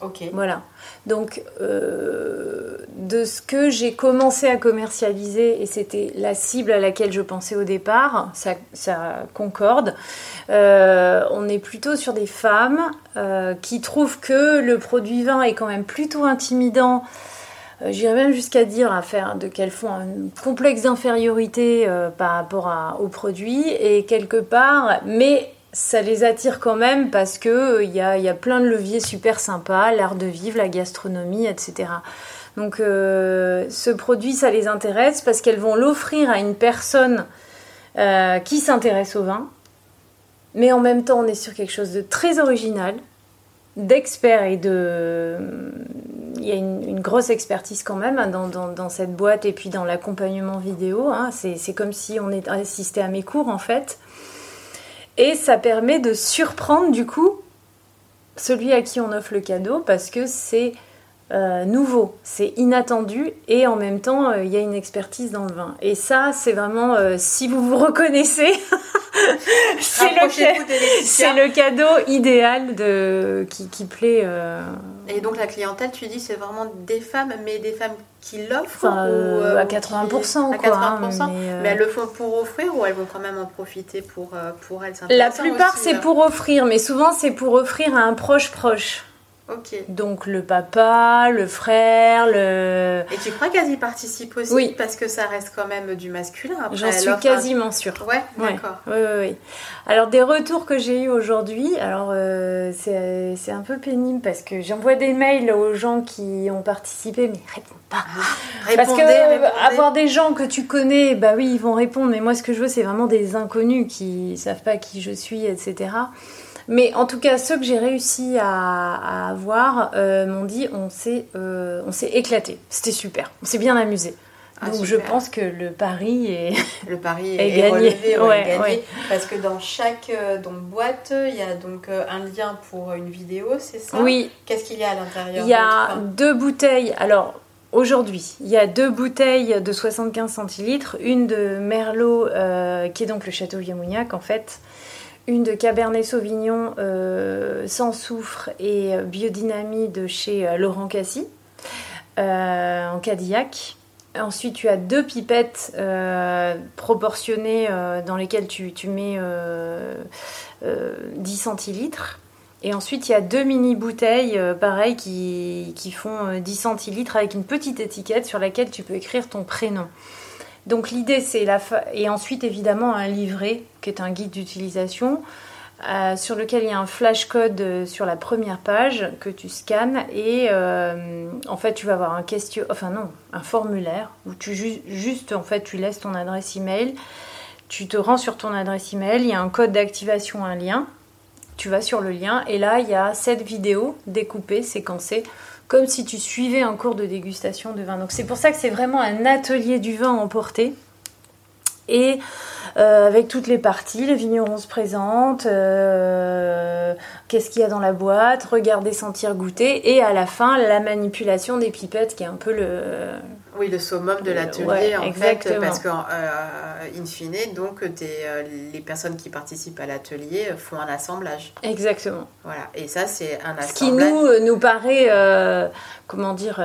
Ok. Voilà. Donc, euh, de ce que j'ai commencé à commercialiser, et c'était la cible à laquelle je pensais au départ, ça, concorde, euh, on est plutôt sur des femmes euh, qui trouvent que le produit vin est quand même plutôt intimidant. J'irais même jusqu'à dire à faire de qu'elles font un complexe d'infériorité par rapport au produit et quelque part, mais ça les attire quand même parce que il y a, y a plein de leviers super sympas, l'art de vivre, la gastronomie, etc. Donc ce produit, ça les intéresse parce qu'elles vont l'offrir à une personne qui s'intéresse au vin. Mais en même temps, on est sur quelque chose de très original, d'expert et de il y a une, grosse expertise quand même dans, dans, cette boîte et puis dans l'accompagnement vidéo. Hein. C'est comme si on assisté à mes cours en fait. Et ça permet de surprendre du coup celui à qui on offre le cadeau parce que c'est euh, nouveau, c'est inattendu et en même temps euh, il y a une expertise dans le vin. Et ça c'est vraiment, euh, si vous vous reconnaissez, c'est le, le, cadeau idéal de, qui, qui plaît. Et donc la clientèle, tu dis, c'est vraiment des femmes, mais des femmes qui l'offrent enfin, À 80%. à 80%. mais, elles le font pour offrir ou elles vont quand même en profiter pour, pour elles? La plupart c'est pour offrir, mais souvent c'est pour offrir à un proche proche. Donc le papa, le frère, le... Et tu crois qu'elles y participent aussi Oui. Parce que ça reste quand même du masculin. J'en suis quasiment sûre. Ouais, d'accord. Oui, oui, oui. Alors des retours que j'ai eu aujourd'hui, alors euh, c'est un peu pénible parce que j'envoie des mails aux gens qui ont participé, mais répondent pas. Ah, parce que avoir des gens que tu connais, bah oui, ils vont répondre, mais moi ce que je veux, c'est vraiment des inconnus qui savent pas qui je suis, etc. Mais en tout cas, ceux que j'ai réussi à, avoir euh, m'ont dit on s'est euh, éclaté. C'était super. On s'est bien amusé. Ah, donc je pense que le pari est le pari est, gagné. gagné parce que dans chaque euh, donc boîte il y a donc un lien pour une vidéo, c'est ça? Oui. Qu'est-ce qu'il y a à l'intérieur Il y a deux bouteilles. Alors Aujourd'hui, il y a deux bouteilles de 75 centilitres, une de Merlot, qui est donc le Château Viamougnac en fait, une de Cabernet Sauvignon euh, sans soufre et biodynamie de chez euh, Laurent Cassis euh, en Cadillac. Ensuite, tu as deux pipettes proportionnées dans lesquelles tu, mets 10 centilitres. Et ensuite, il y a deux mini bouteilles, pareil, qui, qui, font 10 centilitres avec une petite étiquette sur laquelle tu peux écrire ton prénom. Donc l'idée c'est la et ensuite évidemment un livret qui est un guide d'utilisation euh, sur lequel il y a un flash code euh, sur la première page que tu scannes et euh, en fait tu vas avoir un question enfin non un formulaire où tu juste en fait tu laisses ton adresse email tu te rends sur ton adresse email il y a un code d'activation un lien tu vas sur le lien et là il y a cette vidéo découpée séquencée comme si tu suivais un cours de dégustation de vin. Donc c'est pour ça que c'est vraiment un atelier du vin emporté. Et euh, avec toutes les parties, les vignerons se présentent, euh, qu'est-ce qu'il y a dans la boîte, regarder, sentir, goûter, et à la fin, la manipulation des pipettes qui est un peu le, oui, le summum de l'atelier, en fait, parce qu'in euh, fine, donc, euh, les personnes qui participent à l'atelier font un assemblage. Exactement. Voilà, et ça, c'est un assemblage. Ce qui nous, euh, nous paraît, comment dire,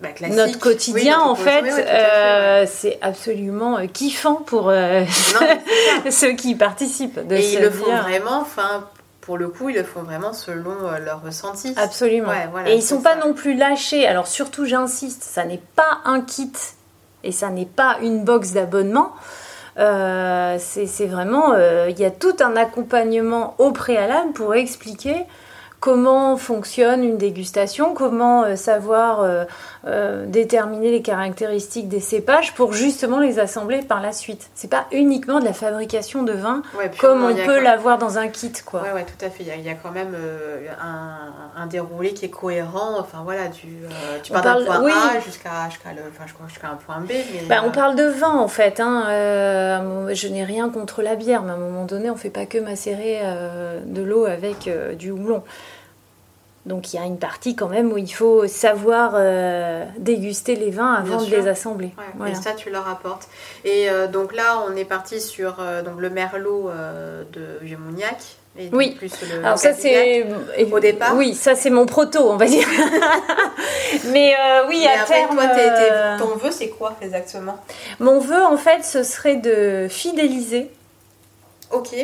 bah, notre quotidien, en fait, c'est absolument kiffant pour ceux qui participent. De et ils le font vraiment, enfin, pour le coup, ils le font vraiment selon euh, leur ressenti. Absolument. et ils sont pas non plus lâchés. Alors surtout, j'insiste, ça n'est pas un kit et ça n'est pas une box d'abonnement. Euh, c'est vraiment, euh, il y a tout un accompagnement au préalable pour expliquer comment fonctionne une dégustation, comment euh, savoir euh, euh, déterminer les caractéristiques des cépages pour justement les assembler par la suite. C'est pas uniquement de la fabrication de vin comme on peut l'avoir dans un kit, quoi. Ouais, ouais, tout à fait. Il y, a, quand même un, déroulé qui est cohérent. Enfin voilà, tu, tu pars d'un point A jusqu'à jusqu'à un point B. Bah, on parle de vin en fait. Hein. je n'ai rien contre la bière, mais à un moment donné, on fait pas que macérer de l'eau avec du houblon. Donc il y a une partie quand même où il faut savoir euh, déguster les vins avant de les assembler. Et ça, tu leur apportes. Et euh, donc là, on est parti sur euh, donc le merlot de vieux Et oui. Plus le, Alors ça c'est au départ. Oui, ça c'est mon proto, on va dire. Mais oui, à après, terme. Toi, ton vœu, c'est quoi exactement? Mon vœu, en fait, ce serait de fidéliser. Ok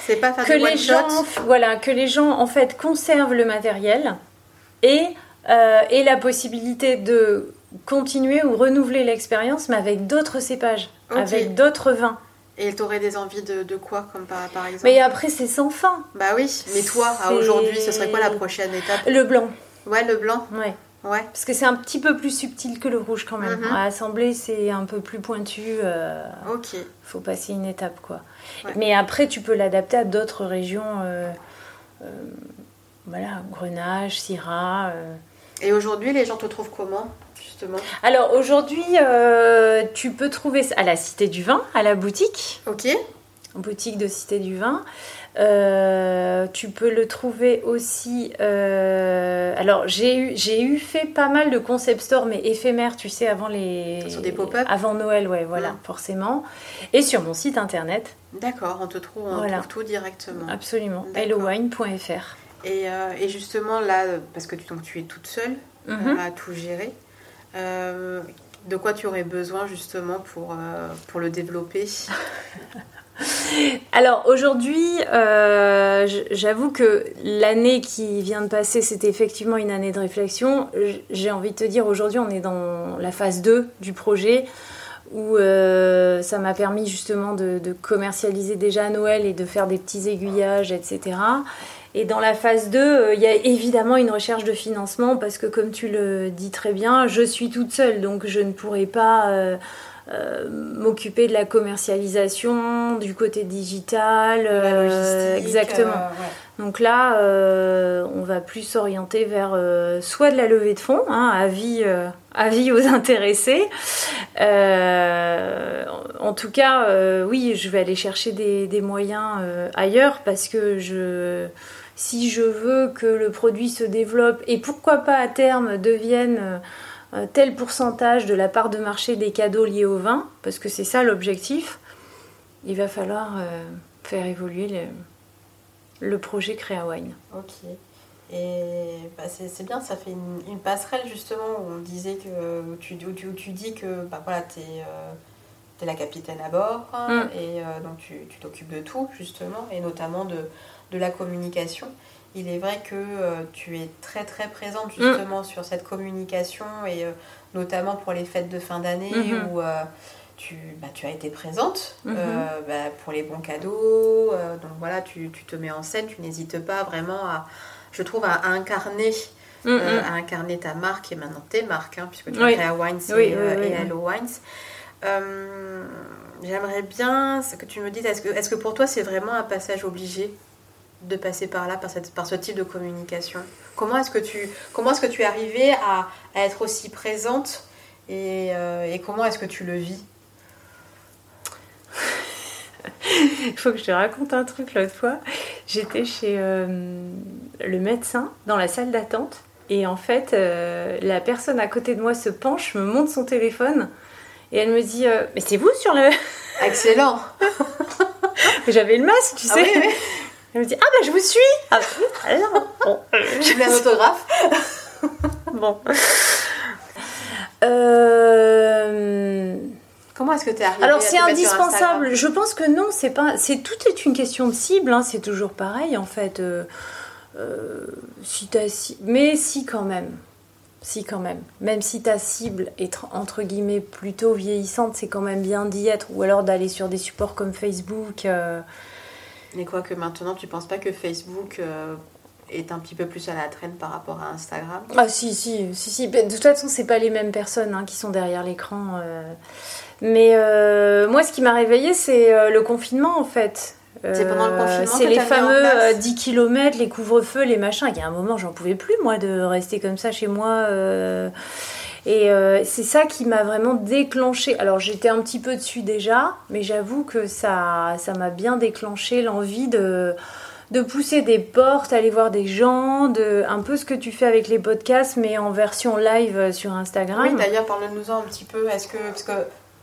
c'est pas que les gens, voilà, que les gens en fait conservent le matériel et euh, et la possibilité de continuer ou renouveler l'expérience, mais avec d'autres cépages, avec d'autres vins. Et tu aurais des envies de, de quoi, comme par, par, exemple? Mais après, c'est sans fin. Bah oui, mais toi, aujourd'hui, ce serait quoi la prochaine étape? Le blanc. Ouais, le blanc Ouais. Ouais. Parce que c'est un petit peu plus subtil que le rouge quand même. Mhm. À assembler, c'est un peu plus pointu. Euh, Ok. faut passer une étape quoi. Ouais. Mais après, tu peux l'adapter à d'autres régions. euh, euh, voilà, Grenache, Syrah. euh. Et aujourd'hui, les gens te trouvent comment, justement? Alors aujourd'hui, tu peux trouver à la Cité du Vin, à la boutique, Ok. boutique de Cité du Vin. Euh, tu peux le trouver aussi. euh, alors j'ai eu j'ai eu fait pas mal de concept stores mais éphémères, tu sais, avant les Sur des pop-up avant Noël, ouais, voilà, Mm. forcément. Et sur mon site internet, D'accord, on te trouve, on Voilà. trouve tout directement. absolument, hellowine.fr. Et, euh, et justement, là, parce que tu, donc, tu es toute seule Mhm. à tout gérer, de quoi tu aurais besoin justement pour, pour le développer? Alors aujourd'hui, euh, j'avoue que l'année qui vient de passer, c'était effectivement une année de réflexion. J'ai envie de te dire, aujourd'hui, on est dans la phase 2 du projet où euh, ça m'a permis justement de, commercialiser déjà Noël et de faire des petits aiguillages, etc. Et dans la phase 2, euh, il y a évidemment une recherche de financement parce que comme tu le dis très bien, je suis toute seule, donc je ne pourrais pas... euh, m'occuper de la commercialisation, du côté digital, euh, exactement. euh, ouais. Donc là, euh, on va plus s'orienter vers soit de la levée de fonds, hein, avis, euh, avis aux intéressés. En tout cas, oui, je vais aller chercher des, des moyens ailleurs parce que je, si je veux que le produit se développe et pourquoi pas à terme devienne tel pourcentage de la part de marché des cadeaux liés au vin, parce que c'est ça l'objectif, il va falloir euh, faire évoluer le, le projet Créa Wine. Ok. Et bah, c'est bien, ça fait une, une passerelle justement où on disait que tu, où tu, où tu dis que bah, voilà, tu es, la capitaine à bord Mm. et euh, donc tu tu t'occupes de tout justement et notamment de, de la communication. Il est vrai que euh, tu es très très présente justement sur cette communication et euh, notamment pour les fêtes de fin d'année Mhm. où euh, tu, bah, tu as été présente Mhm. euh, bah, pour les bons cadeaux. donc voilà, tu, tu te mets en scène, tu n'hésites pas vraiment à, je trouve, à, à incarner, Mm, euh, mm. à incarner ta marque et maintenant tes marques, hein, puisque tu Oui. as créé Wines Oui, et, oui, et. Hello Wines. J'aimerais bien que tu me dises, est-ce que, est que pour toi c'est vraiment un passage obligé? De passer par là, par, cette, par ce type de communication? Comment est-ce que tu, comment est-ce que tu es arrivée à, à être aussi présente et, euh, et comment est-ce que tu le vis? Il faut que je te raconte un truc l'autre fois. J'étais chez euh, le médecin dans la salle d'attente et en fait, euh, la personne à côté de moi se penche, me montre son téléphone et elle me dit Mais c'est vous sur le. Excellent J'avais le masque, tu Ah sais. oui, oui. Elle me dit Ah bah je vous suis Ah alors Bon. Tu voulais un autographe bon. Euh, Comment est-ce que tu es arrivée Alors c'est indispensable. Je pense que non, c'est pas. C'est tout est une question de cible. hein, C'est toujours pareil en fait. Euh, euh, si mais si quand même, si quand même. Même si ta cible est tr- entre guillemets plutôt vieillissante, c'est quand même bien d'y être. Ou alors d'aller sur des supports comme Facebook. Mais quoi que maintenant, tu penses pas que Facebook euh, est un petit peu plus à la traîne par rapport à Instagram? Ah si si si si. Ben, De toute façon, c'est pas les mêmes personnes hein, qui sont derrière l'écran. euh. Mais euh, moi, ce qui m'a réveillée, c'est le confinement en fait. C'est pendant le confinement C'est les fameux place euh, 10 km, les couvre-feux, les machins. Il y a un moment, j'en pouvais plus, moi, de rester comme ça chez moi. Et euh, c'est ça qui m'a vraiment déclenché. Alors, j'étais un petit peu dessus déjà, mais j'avoue que ça ça m'a bien déclenché l'envie de de pousser des portes, aller voir des gens, de un peu ce que tu fais avec les podcasts, mais en version live euh, sur Instagram. Oui, d'ailleurs, parle-nous-en un petit peu. Est-ce que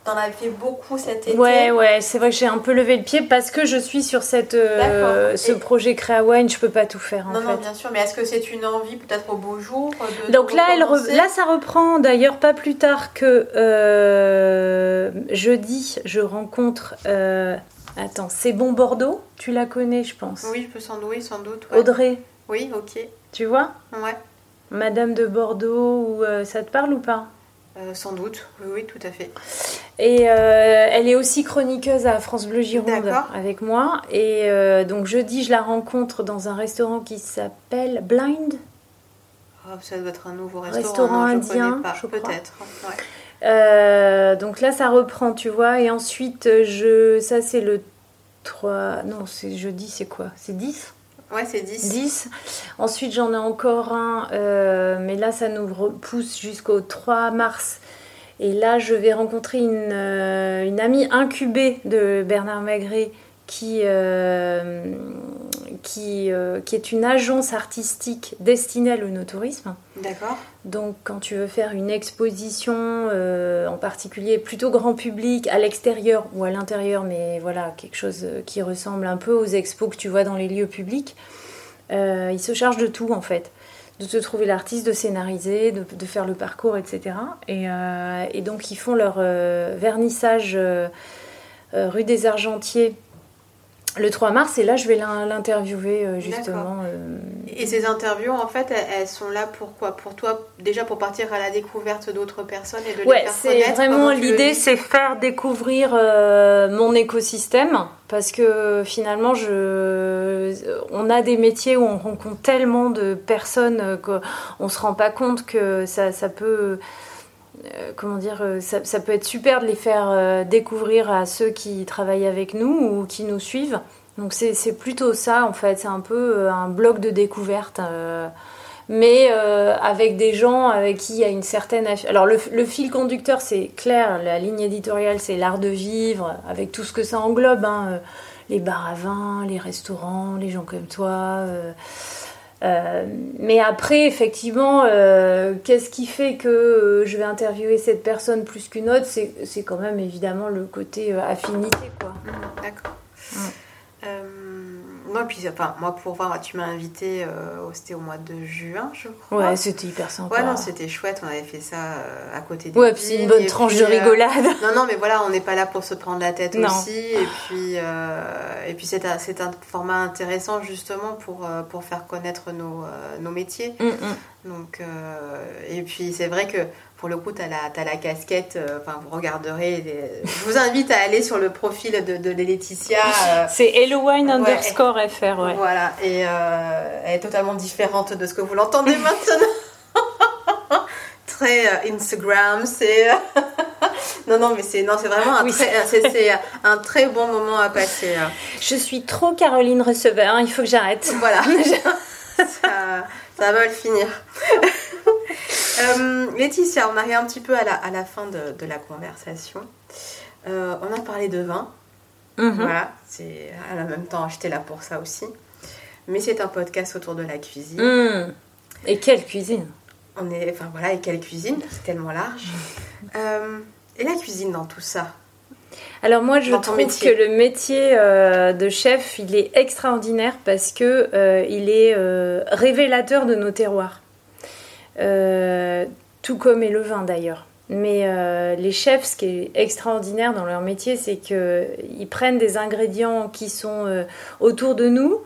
t'en as fait beaucoup cet été Ouais, ouais, c'est vrai que j'ai un peu levé le pied parce que je suis sur cette, euh, ce Et- projet Créa Wine, je peux pas tout faire en Non, fait. non, bien sûr. Mais est-ce que c'est une envie peut-être au beau jour de Donc là, elle re- là, ça reprend d'ailleurs pas plus tard que euh, jeudi, je rencontre. euh, Attends, c'est bon Bordeaux? Tu la connais, je pense. Oui, je peux sans doute, sans doute. ouais. Audrey, Oui, ok. tu vois? Ouais. Madame de Bordeaux, ou ça te parle ou pas? Euh, sans doute, oui, oui, tout à fait. Et euh, elle est aussi chroniqueuse à France Bleu Gironde avec moi. Et euh, donc jeudi, je la rencontre dans un restaurant qui s'appelle Blind. Oh, ça doit être un nouveau restaurant. Restaurant non, je indien, pas. je crois. Peut-être. ouais. Euh, donc là, ça reprend, tu vois. Et ensuite, je, ça c'est le 3. Non, c'est jeudi, c'est quoi? C'est 10 Ouais, c'est 10. 10. Ensuite, j'en ai encore un, euh, mais là, ça nous repousse jusqu'au 3 mars. Et là, je vais rencontrer une, euh, amie incubée de Bernard Magret qui, euh, qui, euh, qui est une agence artistique destinée à l'onotourisme. D'accord. Donc, quand tu veux faire une exposition, euh, en particulier plutôt grand public, à l'extérieur ou à l'intérieur, mais voilà, quelque chose euh, qui ressemble un peu aux expos que tu vois dans les lieux publics, euh, ils se chargent de tout en fait. De te trouver l'artiste, de scénariser, de, de faire le parcours, etc. Et, euh, et donc, ils font leur euh, vernissage euh, rue des Argentiers le 3 mars. Et là, je vais l'in- l'interviewer euh, justement. euh, Et ces interviews, en fait, elles, elles sont là pour quoi? Pour toi, déjà pour partir à la découverte d'autres personnes et de les Ouais, faire c'est vraiment le l'idée, c'est faire découvrir euh, mon écosystème parce que finalement, je, on a des métiers où on rencontre tellement de personnes qu'on se rend pas compte que ça, ça peut, comment dire, euh, ça, peut être super de les faire euh, découvrir à ceux qui travaillent avec nous ou qui nous suivent. Donc c'est plutôt ça en fait, c'est un peu euh, un bloc de découverte. euh, mais euh, avec des gens avec qui il y a une certaine... Alors le, fil conducteur, c'est clair, la ligne éditoriale, c'est l'art de vivre, avec tout ce que ça englobe, hein, euh, les bars à vin, les restaurants, les gens comme toi. euh, euh, mais après, effectivement, euh, qu'est-ce qui fait que euh, je vais interviewer cette personne plus qu'une autre? C'est c'est quand même évidemment le côté affinité, quoi. Mhm, D'accord. Ouais. Non, puis enfin, moi, pour voir, tu m'as invité, euh, c'était au mois de juin, je crois. Ouais, c'était hyper sympa. Ouais, non, c'était chouette. On avait fait ça euh, à côté des Ouais, puis c'est une bonne tranche puis, de euh, rigolade. Non, non, mais voilà, on n'est pas là pour se prendre la tête Non. aussi. Et puis, et puis c'est un, un format intéressant justement pour, pour faire connaître nos, nos métiers. Mm, mm. Donc, et puis c'est vrai que pour le coup, tu as, la la casquette, euh, enfin, vous regarderez. les- Je vous invite à aller sur le profil de, de Laetitia. euh, C'est Hellowine Ouais. underscore FR, ouais. Voilà, et euh, elle est totalement différente de ce que vous l'entendez maintenant. très Instagram, c'est. non, non, mais c'est non, c'est vraiment un, Oui. très, c'est un très bon moment à passer. Je suis trop Caroline Receveur, hein, il faut que j'arrête. Voilà, ça, ça va le finir. Euh, Laetitia, on arrive un petit peu à la, à la fin de, de la conversation. Euh, on a parlé de vin. Mhm. Voilà, c'est en même temps, j'étais là pour ça aussi. Mais c'est un podcast autour de la cuisine. Mm. Et quelle cuisine? On est, enfin voilà, et quelle cuisine, c'est tellement large. Euh, et la cuisine dans tout ça? Alors moi je trouve métier. que le métier euh, de chef il est extraordinaire parce que euh, il est euh, révélateur de nos terroirs. Tout comme est le vin d'ailleurs. Mais les chefs, ce qui est extraordinaire dans leur métier, c'est qu'ils prennent des ingrédients qui sont autour de nous,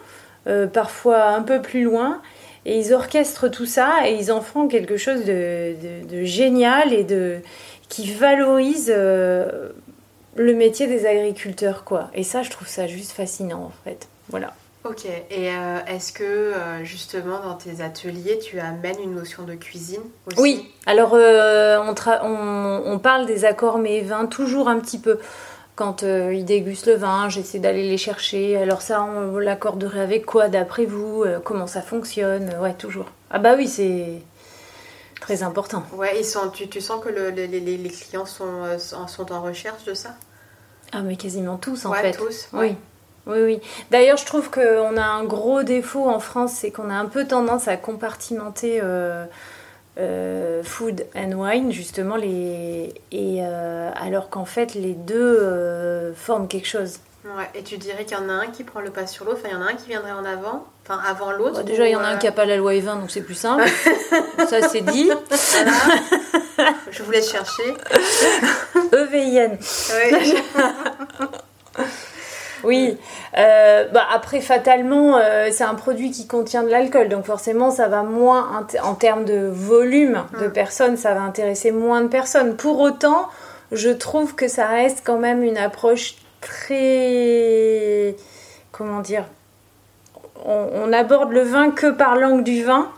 parfois un peu plus loin, et ils orchestrent tout ça et ils en font quelque chose de, de- de génial et de, qui valorise euh, le métier des agriculteurs, quoi. Et ça, je trouve ça juste fascinant, en fait. Voilà. Ok, et euh, est-ce que euh, justement dans tes ateliers tu amènes une notion de cuisine aussi? Oui, alors euh, on, on, on parle des accords mais vins toujours un petit peu. Quand ils dégustent le vin, j'essaie d'aller les chercher. Alors ça, on l'accorderait avec quoi d'après vous? Comment ça fonctionne? Ouais, toujours. Ah bah oui, c'est très important. Ouais, ils sont, tu, tu sens que le- le- les, les- clients sont, euh, sont en recherche de ça? Ah mais quasiment tous en Ouais, fait. tous. Oui. Oui, oui. D'ailleurs, je trouve qu'on a un gros défaut en France, c'est qu'on a un peu tendance à compartimenter euh, euh, food and wine, justement, les... et, euh, alors qu'en fait, les deux forment quelque chose. Ouais, et tu dirais qu'il y en a un qui prend le pas sur l'autre, enfin il y en a un qui viendrait en avant, enfin avant l'autre. Bon, déjà, il y en a un euh, qui n'a pas la loi E20, donc c'est plus simple. Ça, c'est dit. voilà. Je vous laisse chercher. EVIN. Oui. Euh, bah, après, fatalement, euh, c'est un produit qui contient de l'alcool, donc forcément, ça va moins en termes de volume de mm. personnes, ça va intéresser moins de personnes. Pour autant, je trouve que ça reste quand même une approche très, comment dire, on, aborde le vin que par l'angle du vin,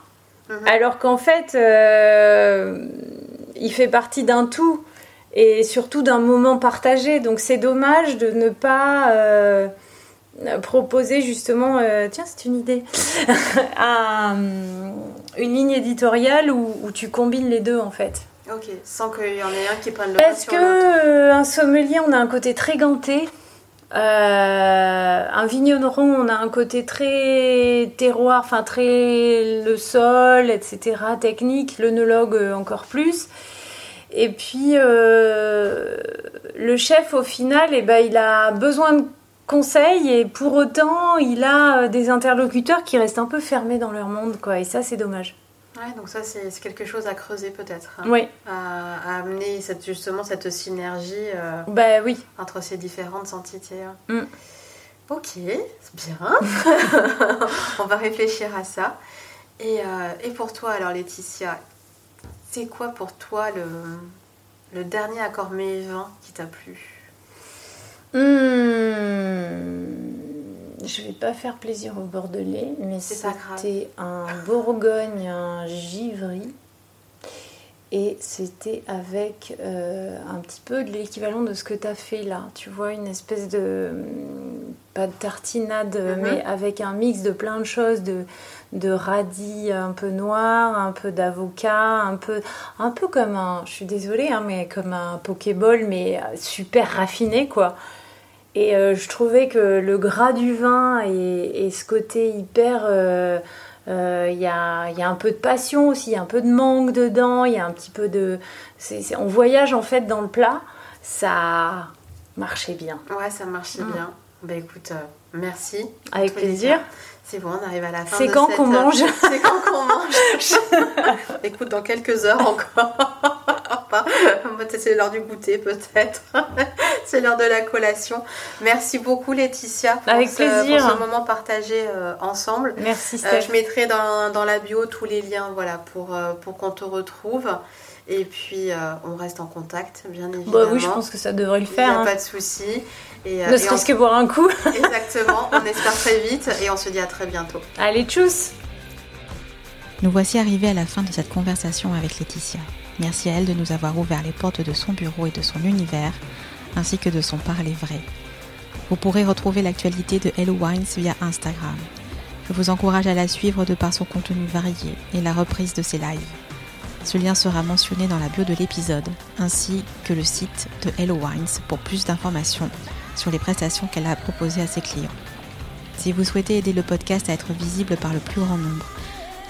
mm-hmm. alors qu'en fait, euh, il fait partie d'un tout et surtout d'un moment partagé. Donc c'est dommage de ne pas euh, proposer justement, euh, tiens c'est une idée, une ligne éditoriale où, tu combines les deux en fait. Ok, sans qu'il y en ait un qui prenne le Parce que euh, un sommelier, on a un côté très ganté. un vigneron, on a un côté très terroir, enfin très le sol, etc., technique, l'œnologue encore plus. Et puis, euh, le chef, au final, eh ben, il a besoin de conseils et pour autant, il a euh, des interlocuteurs qui restent un peu fermés dans leur monde. Quoi, et ça, c'est dommage. Ouais, donc ça, c'est quelque chose à creuser peut-être. Hein. oui. À, amener cette, justement cette synergie euh, bah, oui. entre ces différentes entités. Hein. Mm. Ok, c'est bien. On va réfléchir à ça. Et, et pour toi, alors Laetitia, c'est quoi pour toi le, le dernier accord mévin qui t'a plu? Hmm, Je vais pas faire plaisir au Bordelais, mais c'était un Bourgogne, un Givry. Et c'était avec euh, un petit peu de l'équivalent de ce que tu as fait là. Tu vois, une espèce de. pas de tartinade, mhm. mais avec un mix de plein de choses, de, de radis un peu noir, un peu d'avocat, un peu, un peu comme un, je suis désolée, hein, mais comme un pokéball, mais super raffiné quoi. Et euh, je trouvais que le gras du vin et, ce côté hyper, euh, euh, il y, a, y, a, un peu de passion aussi, il y a un peu de mangue dedans, il y a un petit peu de, on voyage en fait dans le plat, ça marchait bien. Ouais, ça marchait mm. bien. Bah écoute, merci. Avec plaisir. C'est bon, on arrive à la fin. C'est quand qu'on mange C'est quand qu'on mange Écoute, dans quelques heures encore. c'est l'heure du goûter peut-être. c'est l'heure de la collation. Merci beaucoup Laetitia pour, Avec ce, plaisir. ce moment partagé euh, ensemble. Merci euh, je mettrai dans, dans, la bio tous les liens voilà, pour, euh, pour qu'on te retrouve. Et puis, on reste en contact, bien évidemment. Bah oui, je pense que ça devrait le faire. Il n'y a hein. pas de souci. Et, ne serait-ce que boire un coup. Exactement, on espère très vite et on se dit à très bientôt. Allez, tchuss Nous voici arrivés à la fin de cette conversation avec Laetitia. Merci à elle de nous avoir ouvert les portes de son bureau et de son univers, ainsi que de son parler vrai. Vous pourrez retrouver l'actualité de Hello Wines via Instagram. Je vous encourage à la suivre de par son contenu varié et la reprise de ses lives. Ce lien sera mentionné dans la bio de l'épisode, ainsi que le site de Hello Wines pour plus d'informations sur les prestations qu'elle a proposées à ses clients. Si vous souhaitez aider le podcast à être visible par le plus grand nombre,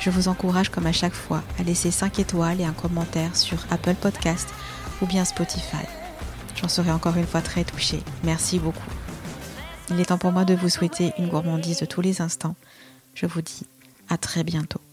je vous encourage comme à chaque fois à laisser 5 étoiles et un commentaire sur Apple Podcast ou bien Spotify. J'en serai encore une fois très touchée. Merci beaucoup. Il est temps pour moi de vous souhaiter une gourmandise de tous les instants. Je vous dis à très bientôt.